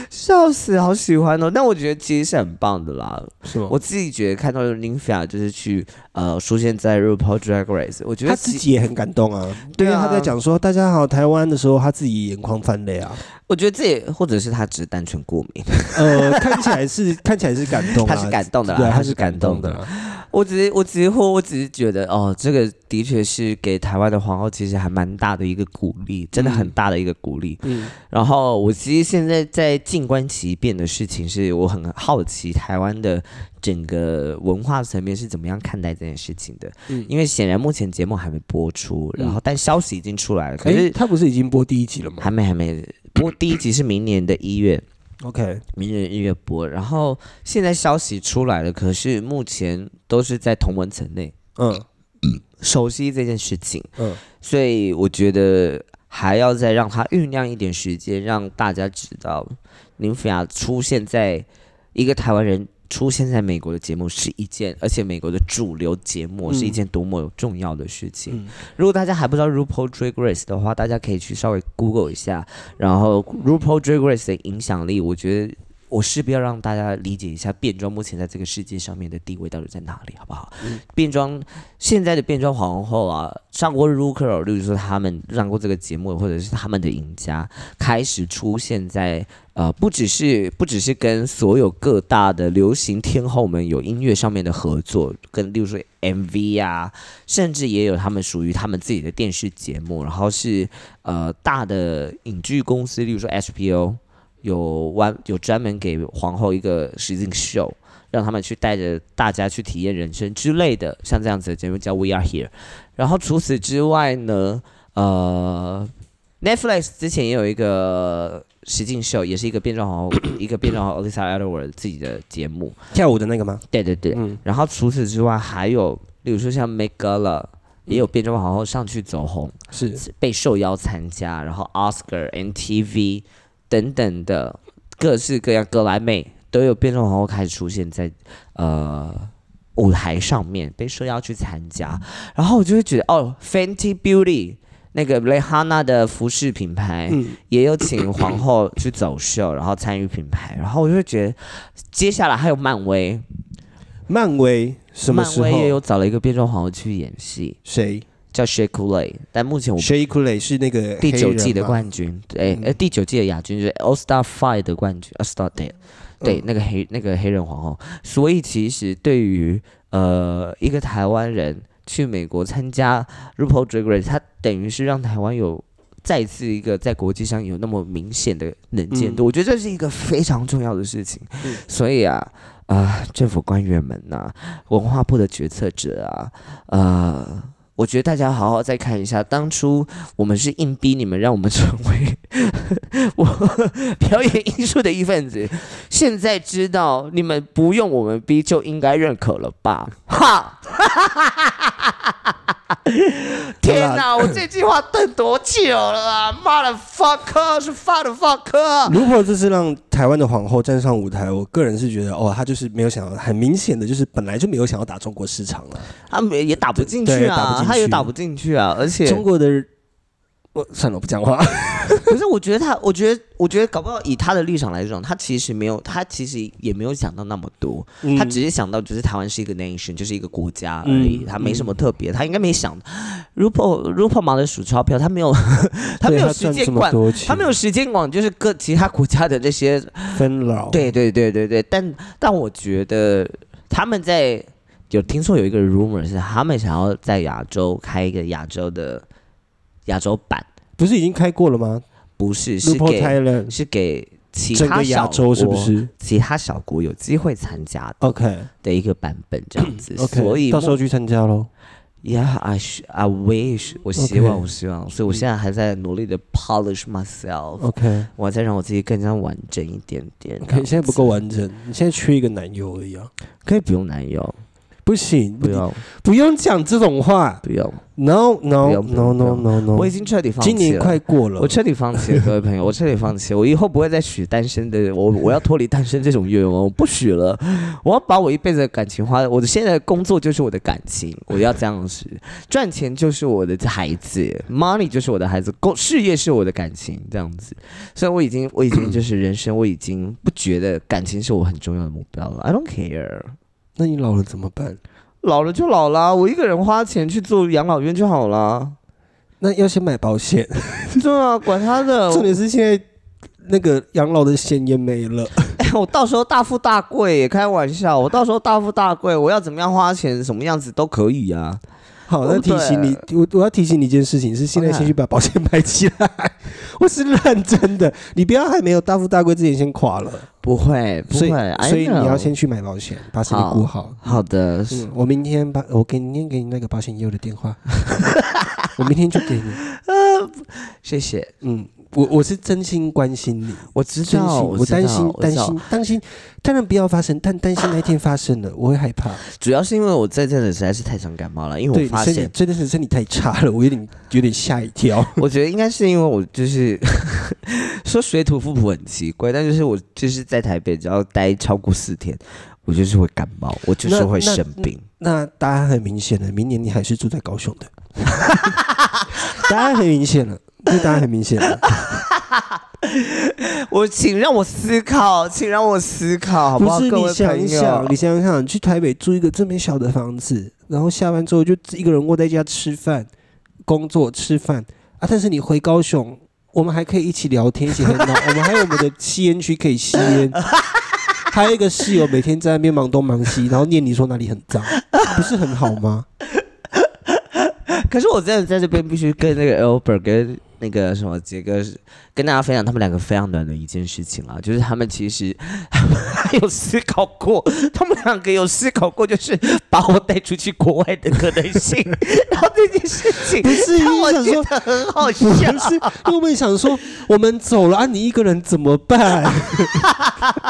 笑死，好喜欢哦。但我觉得其实是很棒的啦。是吗？我自己觉得看到 n i n f i a 就是去呃出现在 RuPaul Drag Race，我觉得他自己也很感动啊，对啊他在讲说大家好台湾的时候，他自己眼眶泛泪啊。我觉得这也或者是他只是单纯过敏。呃，看起来是看起来是感动啊，他是感动的啦对，他是感感动的。我只是我只是或我只是觉得哦，这个的确是给台湾的皇后其实还蛮大的一个鼓励，真的很大的一个鼓励。嗯，然后我其实现在在静观其变的事情是，我很好奇台湾的整个文化层面是怎么样看待这件事情的。嗯因为显然目前节目还没播出，然后但消息已经出来了，可哎，是他不是已经播第一集了吗还没还没播。第一集是明年的一月，？OK，明年一月播，然后现在消息出来了，可是目前都是在同文层内嗯。熟悉这件事情，嗯，所以我觉得还要再让他酝酿一点时间，让大家知道林福雅出现在一个台湾人出现在美国的节目是一件，而且美国的主流节目是一件多么重要的事情。嗯如果大家还不知道 RuPaul Drag Race 的话，大家可以去稍微 Google 一下，然后 RuPaul Drag Race 的影响力，我觉得。我势必要让大家理解一下变装目前在这个世界上面的地位到底在哪里，好不好？变装现在的变装皇后啊，上过 RuPaul，例如说他们上过这个节目，或者是他们的赢家，开始出现在呃，不只是不只是跟所有各大的流行天后们有音乐上面的合作，跟例如说 MV 啊，甚至也有他们属于他们自己的电视节目，然后是呃大的影剧公司，例如说 HBO 有弯有专门给皇后一个实境秀。让他们去带着大家去体验人生之类的，像这样子的节目叫 We Are Here。然后除此之外呢，呃，Netflix 之前也有一个实境秀，也是一个变装皇后，一个变装皇后 Lisa Edward 自己的节目。跳舞的那个吗？对对对。嗯然后除此之外，还有例如说像 Met Gala，也有变装皇后上去走红，是被受邀参加，然后 Oscar、NTV 等等的各式各样格莱美都有变装皇后开始出现在呃舞台上面，被说要去参加，然后我就会觉得哦，Fenty Beauty 那个 Rihanna 的服饰品牌、嗯也有请皇后去走秀，然后参与品牌，然后我就会觉得接下来还有漫威，漫威什么时候？漫威也有找了一个变装皇后去演戏，谁叫 Shea Coulee，但目前我 s h a k u l e 是那个第九季的冠军，对，嗯。呃，第九季的亚军就是 All Star Five 的冠军，All Star 对，对，嗯那个黑那个黑人皇后，所以其实对于呃一个台湾人去美国参加 RuPaul Drag Race，他等于是让台湾有再次一个在国际上有那么明显的能见度，我觉得这是一个非常重要的事情。嗯。所以啊，啊、政府官员们呐、文化部的决策者啊，呃。我觉得大家好好再看一下，当初我们是硬逼你们让我们成为 我 表演艺术的一份子，现在知道你们不用我们逼就应该认可了吧？哈！天哪，我这句话等多久了啊！妈的 fuck，是 fuck fuck。如果这次让台湾的皇后站上舞台，我个人是觉得，哦，她就是没有想要，很明显的就是本来就没有想要打中国市场了。他没也打不进去啊，进去他也打不进去啊，而且中国的，我算了，我不讲话。可是我觉得他，我觉得，我觉得搞不好以他的立场来讲，他其实没有，他其实也没有想到那么多，嗯。他只是想到就是台湾是一个 nation，就是一个国家而已，嗯他没什么特别，他应该没想 RuPaul RuPaul 忙着数钞票，他没有 他没有时间管，他没有时间管就是各其他国家的这些，分老。对对对对对，但但我觉得他们在有听说有一个 rumor 是他们想要在亚洲开一个亚洲的亚洲版，不是已经开过了吗？不是是 RuPaul 给 Thailand 是给其整个亚小洲是不是？其他小国有机会参加的？OK。的一个版本这样子。OK，所以到时候去参加喽。Yeah, I sh- I wish，我希 OK 望，我希望，所以我现在还在努力的 polish myself，、OK 我再让我自己更加完整一点点。OK，现在不够完整，你现在缺一个男友而已啊。可以不用男友，不行，不要。不用讲这种话。不要，No No No No No No，我已经彻底放弃了。今年快过了。我，彻底放弃了，各位朋友，我彻底放弃了，我以后不会再许单身的，我我要脱离单身这种愿望，我不许了，我要把我一辈子的感情花，我的现在的工作就是我的感情，我要这样子，赚钱就是我的孩子，money 就是我的孩子，工事业是我的感情，这样子，所以我已经我已经就是人生，我已经不觉得感情是我很重要的目标了，I don't care。那你老了怎么办？老了就老了，我一个人花钱去做养老院就好了。那要先买保险。对啊，管他的，重点是现在那个养老的险也没了。哎，我到时候大富大贵，开玩笑，我到时候大富大贵，我要怎么样花钱，什么样子都可以啊。好，那哦提醒你，我我要提醒你一件事情，是现在先去把保险买起来。我是认真的，你不要还没有大富大贵之前先垮了。不会，不所以会所以你要先去买保险，把身体顾好。好的，嗯，我明天把我给你念给你那个保险业务的电话，我明天就给你。谢谢。嗯，我我是真心关心你，我知道，我担心担心担心，当然不要发生，但担心那一天发生了，我会害怕。主要是因为我在这里实在是太常感冒了，因为，我发现，真的是身体太差了，我有点有点吓一跳。我觉得应该是因为我就是 说水土不服很奇怪，但就是我就是在台北只要待超过四天，我就是会感冒，我就是会生病。那答案很明显了，明年你还是住在高雄的。答案很明显了，这答案很明显了。我请让我思考，请让我思考，好好？不是各位你想朋友一想，你想想，去台北租一个这么小的房子，然后下班之后就一个人窝在家吃饭、工作、吃饭啊。但是你回高雄，我们还可以一起聊天，一起很闹。我们还有我们的吸烟区可以吸烟，还有一个室友每天在那边忙东忙西，然后念你说哪里很脏，不是很好吗？可是我真的在这边必须跟那个 Albert 跟那个什么杰哥跟大家分享他们两个非常暖的一件事情啊，就是他们其实他们 有思考过，他们两个有思考过，就是把我带出去国外的可能性，然后这件事情不是，让我觉你想说得很好笑不笑。是，因为我们想说，我们走了啊，你一个人怎么办？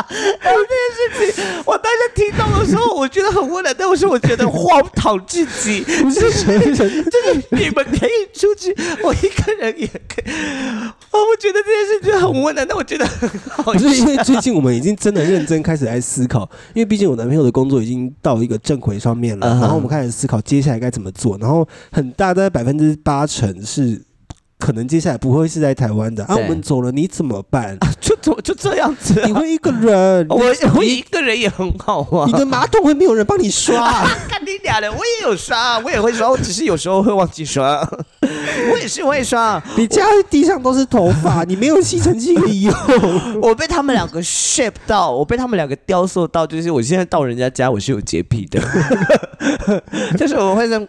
这件事情我当时听到的时候，我觉得很温暖，但是我觉得荒唐至极。不是就是，你们可以出去，我一个人也。哦，我觉得这件事情很温暖，但我觉得很好笑。不是因为最近我们已经真的认真开始来思考，因为毕竟我男朋友的工作已经到一个正轨上面了，嗯哼然后我们开始思考接下来该怎么做，然后很大大概百分之八成是。可能接下来不会是在台湾的啊，我们走了你怎么办？就就就这样子、啊你会一个人，我我你一个人也很好啊你。的马桶会没有人帮你刷，干你俩的，我也有刷，我也会刷，我只是有时候会忘记刷。我也是，我也刷。你家地上都是头发，你没有吸尘器可以用。我被他们两个 shape 到，我被他们两个雕塑到，就是我现在到人家家，我是有洁癖的，就是我会这样。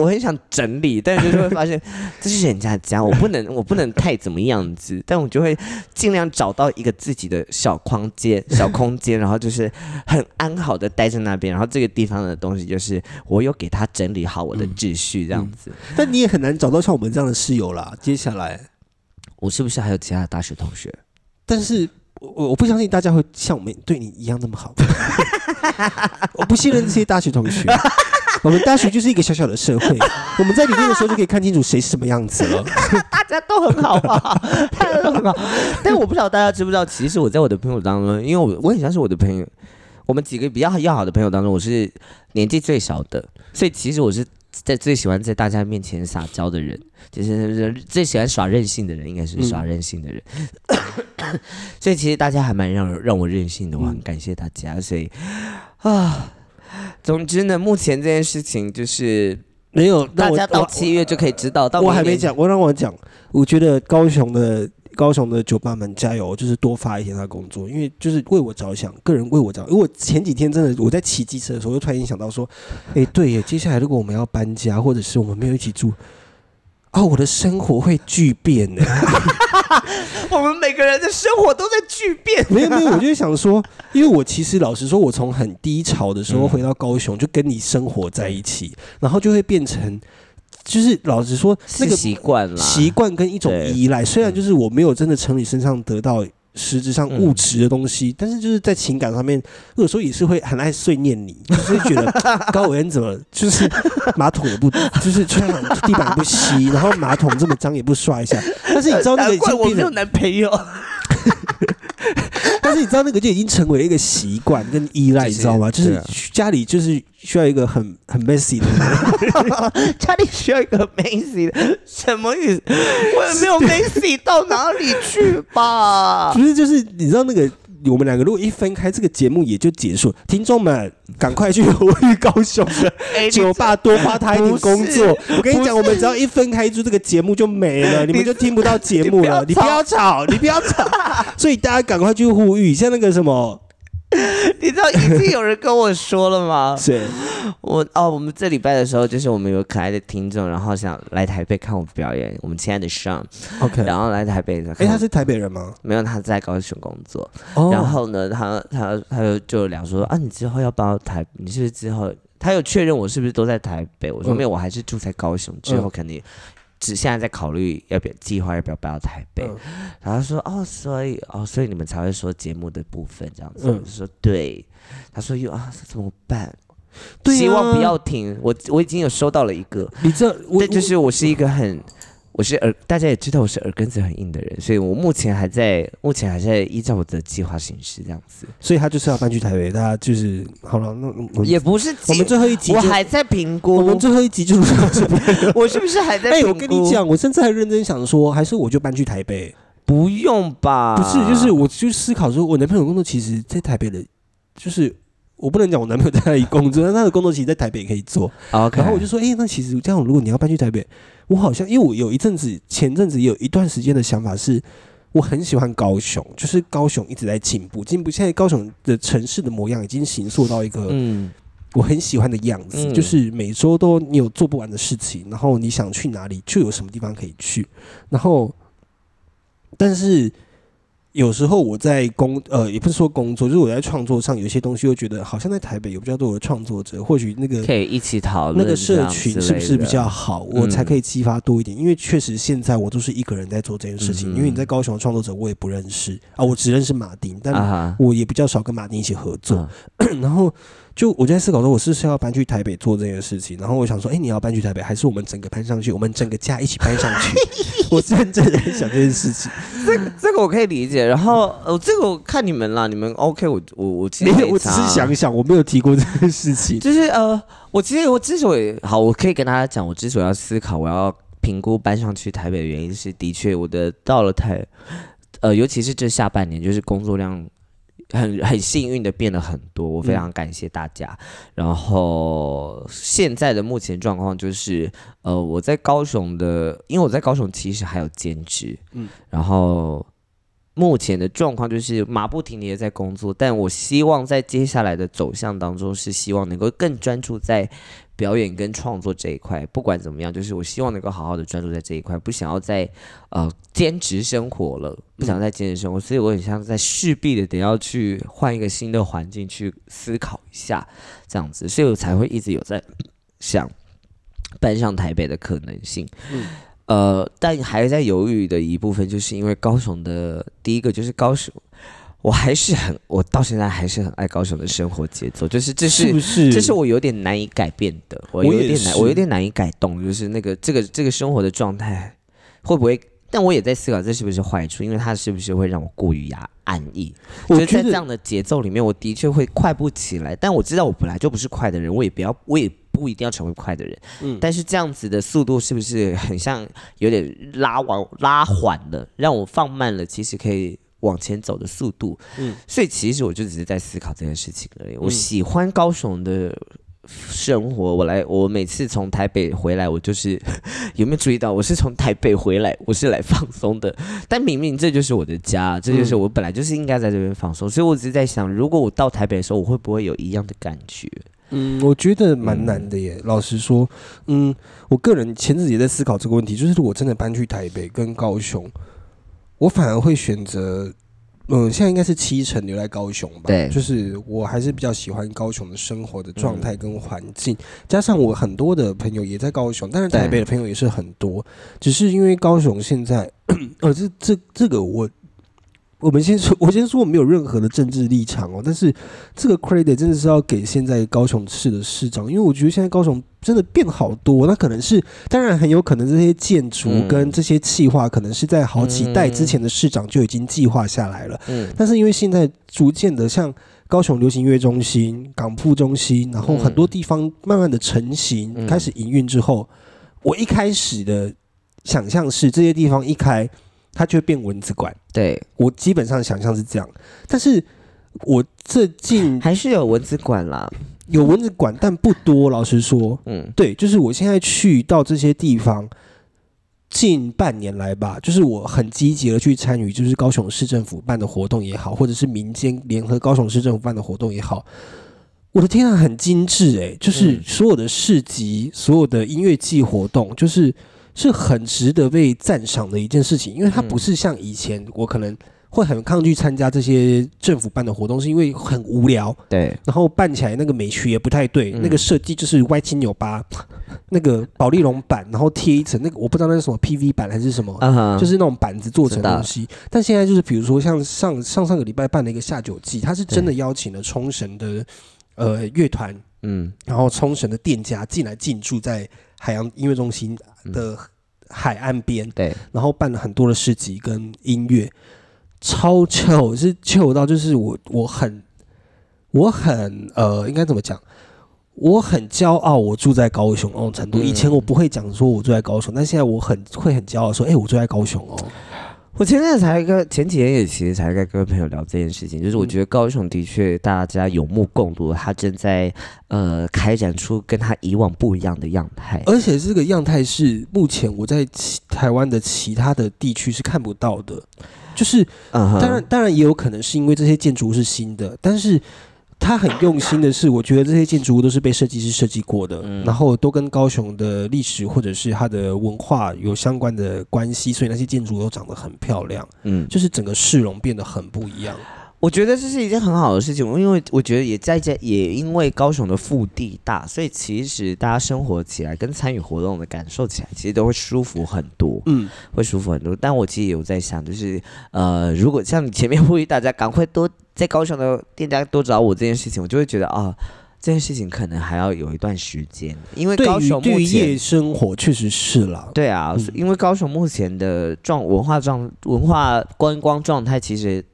我很想整理，但是就是会发现 这是人家家，我不能，我不能太怎么样子，但我就会尽量找到一个自己的小空间、小空间，然后就是很安好的待在那边，然后这个地方的东西就是我有给他整理好我的秩序，这样子。但你也很难找到像我们这样的室友啦。接下来，我是不是还有其他的大学同学？但是我我不相信大家会像我们对你一样那么好。我不信任这些大学同学。我们大学就是一个小小的社会，我们在里面的时候就可以看清楚谁是什么样子了。大家都很好啊，大家都很好。但我不知道大家知不知道，其实我在我的朋友当中，因为我我很像是我的朋友，我们几个比较要好的朋友当中，我是年纪最小的，所以其实我是在最喜欢在大家面前撒娇的人，就是最喜欢耍任性的人，应该是耍任性的人。所以其实大家还蛮让让我任性的，我很感谢大家。所以啊，总之呢，目前这件事情就是没有，大家到七月就可以知道。到我还没讲，我让我讲。我觉得高雄的高雄的酒吧们加油，就是多发一些他工作，因为就是为我着想，个人为我着想。因为我前几天真的我在骑机车的时候，就突然间想到说，哎，对耶，接下来如果我们要搬家，或者是我们没有一起住。啊，我的生活会巨变的。我们每个人的生活都在巨变。没有没有，我就想说，因为我其实老实说，我从很低潮的时候回到高雄，就跟你生活在一起，然后就会变成，就是老实说，那个习惯啦，习惯跟一种依赖。虽然就是我没有真的从你身上得到实质上物质的东西，但是就是在情感上面，有时候也是会很爱碎念你，就是觉得高伟恩怎么就是马桶也不，就是穿地板也不吸，然后马桶这么脏也不刷一下。但是你知道那个已经变成男朋友，但是你知道那个就已经成为了一个习惯跟依赖，你知道吗？就是家里就是需要一个很很 messy 的人，家里需要一个 messy 的什么意思？我也没有 messy 到哪里去吧？不是，就是你知道那个。我们两个如果一分开，这个节目也就结束。听众们，赶快去呼吁高雄的 酒吧多花他一点工作。我跟你讲，我们只要一分开，就这个节目就没了，你们就听不到节目了。你不要吵，你不要吵。所以大家赶快去呼吁，像那个什么。你知道已经有人跟我说了吗？是，我哦，我们这礼拜的时候，就是我们有可爱的听众，然后想来台北看我表演。我们亲爱的上，OK，然后来台北。哎，他是台北人吗？没有，他在高雄工作。然后呢，他他他就就聊说啊，你之后要搬到台，你是不是之后？他有确认我是不是都在台北？我说没有，我还是住在高雄。之后肯定。只现在在考虑要不要计划要不要搬到台北，然后说哦，所以哦，所以你们才会说节目的部分这样子。我就说对，他说又啊怎么办？希望不要停。我我已经有收到了一个，你这这就是我是一个很。我是耳，大家也知道我是耳根子很硬的人，所以我目前还在，目前还在依照我的计划行事这样子。所以他就是要搬去台北，他就是好了。那也不是，我们最后一集我还在评估。我们最后一集就是 我是不是还在？哎，我跟你讲，我现在还认真想说，还是我就搬去台北？不用吧？不是，就是我就思考说，我男朋友工作其实在台北的，就是我不能讲我男朋友在那里工作，但他的工作其实在台北可以做。OK，然后我就说，哎，那其实这样，如果你要搬去台北。我好像，因为我有一阵子，前阵子有一段时间的想法是，我很喜欢高雄，就是高雄一直在进步，进步。现在高雄的城市的模样已经形塑到一个，嗯，我很喜欢的样子，就是每周都你有做不完的事情，然后你想去哪里就有什么地方可以去，然后，但是。有时候我在工呃，也不是说工作，就是我在创作上有些东西，我觉得好像在台北有比较多的创作者，或许那个可以一起讨论那个社群是不是比较好，我才可以激发多一点。因为确实现在我都是一个人在做这件事情，因为你在高雄的创作者我也不认识啊，我只认识马丁，但我也比较少跟马丁一起合作，然后。就我就在思考说，我是不是要搬去台北做这件事情？然后我想说，哎，你要搬去台北，还是我们整个搬上去？我们整个家一起搬上去？我认真在想这件事情。这个这个我可以理解。然后呃，这个我看你们啦，你们 OK？我我我其实我只是想想，我没有提过这件事情。就是呃，我其实我之所以好，我可以跟大家讲，我之所以要思考，我要评估搬上去台北的原因是，的确我的到了台，呃，尤其是这下半年，就是工作量。很很幸运的变了很多，我非常感谢大家。然后现在的目前状况就是，呃，我在高雄的，因为我在高雄其实还有兼职，嗯，然后目前的状况就是马不停蹄的在工作，但我希望在接下来的走向当中是希望能够更专注在。表演跟创作这一块，不管怎么样，就是我希望能够好好的专注在这一块，不想要再呃兼职生活了，不想再兼职生活，所以我很像在势必的得要去换一个新的环境去思考一下这样子，所以我才会一直有在想搬上台北的可能性。嗯，呃，但还在犹豫的一部分，就是因为高雄的第一个就是高雄。我还是很，我到现在还是很爱高雄的生活节奏，就是这是这是我有点难以改变的，我有点难，我有点难以改动，就是那个这个这个生活的状态会不会？但我也在思考这是不是坏处，因为它是不是会让我过于压安逸？我觉得在这样的节奏里面，我的确会快不起来。但我知道我本来就不是快的人，我也不要，我也不一定要成为快的人。嗯，但是这样子的速度是不是很像有点拉完拉缓了，让我放慢了？其实可以。往前走的速度，嗯，所以其实我就只是在思考这件事情而已。我喜欢高雄的生活，我来，我每次从台北回来，我就是 有没有注意到，我是从台北回来，我是来放松的。但明明这就是我的家，这就是我本来就是应该在这边放松。所以我只是在想，如果我到台北的时候，我会不会有一样的感觉？嗯，我觉得蛮难的耶。老实说，嗯，我个人前阵子也在思考这个问题，就是如果真的搬去台北跟高雄。我反而会选择，嗯，现在应该是七成留在高雄吧。对，就是我还是比较喜欢高雄的生活的状态跟环境，加上我很多的朋友也在高雄，但是台北的朋友也是很多，只是因为高雄现在，呃，这这这个我我们先说，我先说我没有任何的政治立场哦，但是这个 credit 真的是要给现在高雄市的市长，因为我觉得现在高雄真的变好多，那可能是当然很有可能这些建筑嗯。跟这些计划，可能是在好几代之前的市长就已经计划下来了，嗯。但是因为现在逐渐的像高雄流行音乐中心、港铺中心，然后很多地方慢慢的成型，嗯。开始营运之后，我一开始的想象是这些地方一开，它就会变蚊子馆。对，我基本上想象是这样，但是我最近还是有蚊子馆啦。有蚊子馆，但不多。老实说，嗯对，就是我现在去到这些地方，近半年来吧，就是我很积极的去参与，就是高雄市政府办的活动也好，或者是民间联合高雄市政府办的活动也好。我的天啊，很精致诶、就是嗯所有的市集、所有的音乐季活动，就是是很值得被赞赏的一件事情，因为它嗯不是像以前我可能会很抗拒参加这些政府办的活动，是因为很无聊，对，然后办起来那个美学也不太对，嗯。那个设计就是歪七扭八，那个保利龙板，然后贴一层那个我不知道那是什么 PV 板还是什么，嗯哼，就是那种板子做成的东西。但现在就是比如说像上上上个礼拜办了一个下酒季，他是真的邀请了冲绳的呃乐团，嗯。然后冲绳的店家进来进驻在海洋音乐中心的海岸边，对，然后办了很多的市集跟音乐，超 chill，是 chill 到就是我我很我很呃应该怎么讲？我很骄傲，我住在高雄那种程度。嗯以前我不会讲说我住在高雄，但现在我很会很骄傲说，哎、我住在高雄哦。我前阵子才跟前几天也其实才在跟朋友聊这件事情，就是我觉得高雄的确大家有目共睹，它正在呃开展出跟它以往不一样的样态。而且这个样态是目前我在其台湾的其他的地区是看不到的，就是当然，当然也有可能是因为这些建筑物是新的，但是他很用心的是，我觉得这些建筑物都是被设计师设计过的，嗯然后都跟高雄的历史或者是它的文化有相关的关系，所以那些建筑都长得很漂亮，嗯，就是整个市容变得很不一样。我觉得这是一件很好的事情，因为我觉得也在这也因为高雄的腹地大，所以其实大家生活起来跟参与活动的感受起来，其实都会舒服很多，嗯，会舒服很多。但我其实有在想，就是呃，如果像你前面呼吁大家赶快多在高雄的店家多找我这件事情，我就会觉得啊。这件事情可能还要有一段时间，因为高雄对于夜生活确实是了，对啊，嗯因为高雄目前的状文化状文化观光状态，其实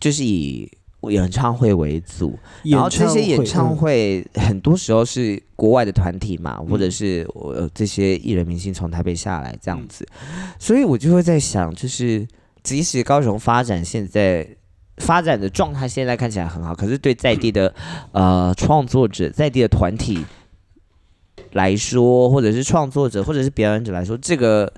就是以演唱会为主，然后这些演唱嗯。会很多时候是国外的团体嘛，或者是呃这些艺人明星从台北下来这样子，所以我就会在想，就是即使高雄发展现在。发展的状态现在看起来很好，可是对在地的 呃创作者、在地的团体来说，或者是创作者，或者是表演者来说，这个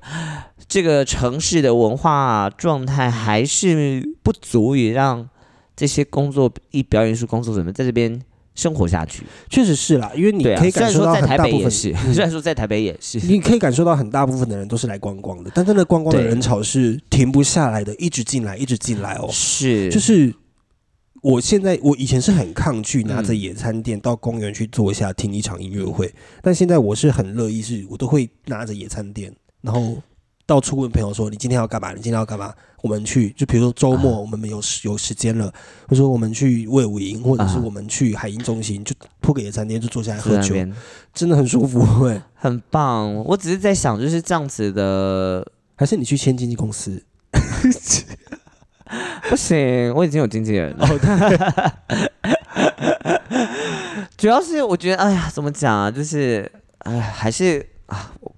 这个城市的文化状态还是不足以让这些工作一表演艺术工作者们在这边生活下去。确实是啦，因为你可以，感受到很大部分是虽然说在台北也是，你可以感受到很大部分的人都是来观光的，但真的观光的人潮是停不下来的，一直进来，一直进来哦。是就是我现在，我以前是很抗拒拿着嗯野餐垫到公园去坐一下听一场音乐会，但现在我是很乐意，是我都会拿着野餐垫，然后到处问朋友说：“你今天要干嘛？你今天要干嘛？”我们去，就比如说周末啊我们有时有时间了，或者说我们去魏武营，或者是啊我们去海鹰中心，就铺个野餐垫就坐下来喝酒，真的很舒服。对，很棒。我只是在想，就是这样子的，还是你去签经纪公司？不行，我已经有经纪人了。哦，主要是我觉得，哎呀，怎么讲啊？就是，哎，还是啊，我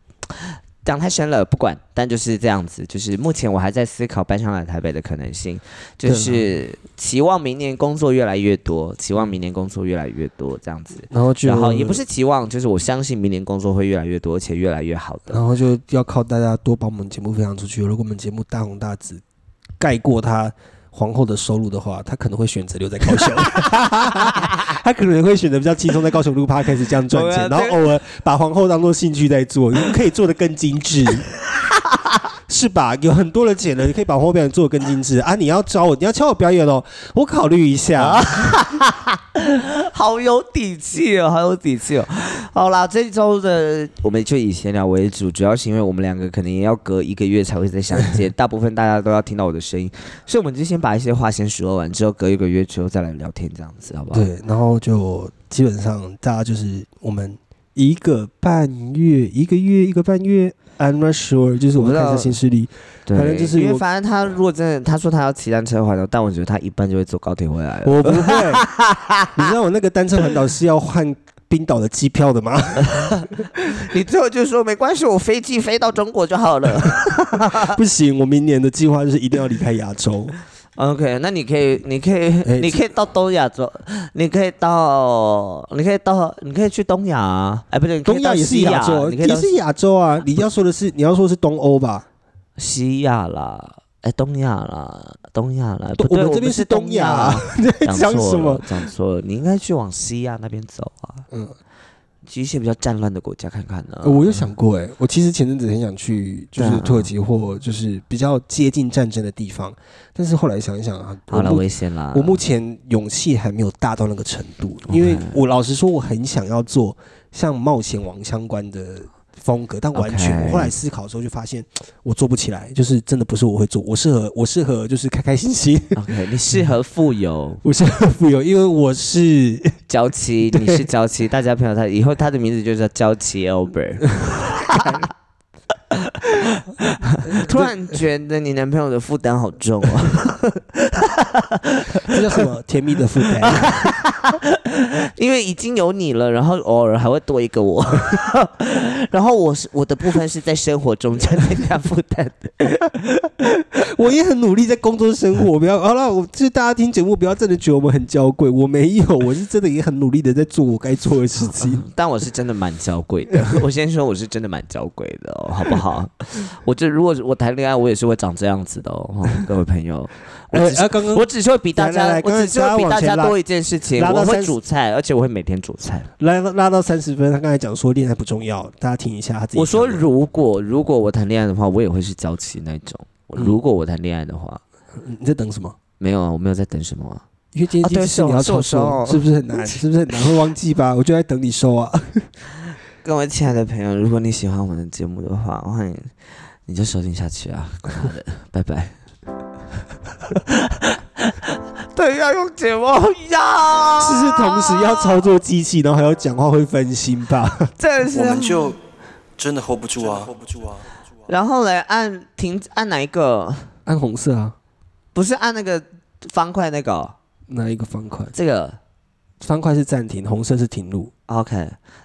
讲太深了，不管。但就是这样子，就是目前我还在思考搬上来台北的可能性，就是期望明年工作越来越多，期望明年工作越来越多这样子。然后就然后也不是期望，就是我相信明年工作会越来越多，而且越来越好的。然后就要靠大家多把我们节目分享出去。如果我们节目大红大紫，盖过他皇后的收入的话，他可能会选择留在高雄。他可能会选择比较轻松，在高雄路趴开始这样赚钱，然后偶尔把皇后当做兴趣在做，可以做的更精致。是吧？有很多的剪了，你可以把后表演做得更精致啊！你要招我，你要教我表演哦，我考虑一下。好有底气哦，好有底气哦。好啦，这周的我们就以闲聊为主，主要是因为我们两个可能也要隔一个月才会再相见，大部分大家都要听到我的声音，所以我们就先把一些话先说完，之后隔一个月之后再来聊天，这样子好不好？对，然后就基本上大家就是我们一个半月，一个月一个半月，I'm not sure，就是我们看一下新势力。反正就是因为反正他如果真的他说他要骑单车环岛，但我觉得他一般就会坐高铁回来了。我不会，你知道我那个单车环岛是要换冰岛的机票的吗？你最后就说没关系，我飞机飞到中国就好了。不行，我明年的计划就是一定要离开亚洲。OK，那你可以，你可以，哎 你可以到东亚洲，你可以到，你可以到，你可以去东亚啊，哎，不对，你可以到东亚也是西亚洲，你可以也是亚洲啊。你要说的是，你要说的是东欧吧？西亚啦，哎，东亚啦，东亚啦，不对，我们这边是是东亚亚啊，，你在讲讲什么错了？，讲错了，你应该去往西亚那边走啊，嗯，去一些比较战乱的国家看看呢。呃我有想过，哎，我其实前阵子很想去，就是土耳其或就是比较接近战争的地方，但是后来想一想啊，好了，我目危险啦，我目前勇气还没有大到那个程度，因为我老实说，我很想要做像冒险王相关的风格，但完全我后来思考的时候就发现 我做不起来，就是真的不是我会做，我适合我适合就是开开心心，OK，你适合富有。我适合富有，因为我是 娇妻，你是娇妻，大家朋友他以后他的名字就叫娇妻 Albert。突然觉得你男朋友的负担好重哦，这叫什么甜蜜的负担。因为已经有你了，然后偶尔还会多一个我，然后我是我的部分是在生活中增加负担的。我也很努力在工作生活，不要好了，我就是大家听节目不要真的觉得我们很娇贵，我没有，我是真的也很努力的在做我该做的事情。但我是真的蛮娇贵的，我先说我是真的蛮娇贵的哦，好不好？我这如果我谈恋爱，我也是会长这样子的哦，哦各位朋友。我只是啊，刚刚我只是会比大来来家来，我只是会比大大家多一件事情，我会煮菜，而且我会每天煮菜。拉拉到三十分，他刚才讲说恋爱不重要，大家听一下他自己我说如果如果我谈恋爱的话，我也会是娇妻那种。嗯如果我谈恋爱的话，你在等什么？没有啊，我没有在等什么啊。因为今天是你要抽收是不是很难？是不是很难？会忘记吧？我就在等你收啊。各位亲爱的朋友，如果你喜欢我们的节目的话，欢迎你就收听下去啊，管他的，拜拜。对，要用睫毛呀，是不是同时要操作机器，然后还要讲话，会分心吧？真的是我们就真的 hold 不住啊！hold 不住啊！然后来按停，按哪一个？按红色啊，不是按那个方块那个哦、哪一个方块？这个方块是暂停，红色是停录。OK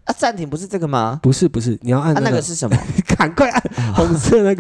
啊？暂停不是这个吗？不是不是，你要按那个是什么？赶快按红色那个。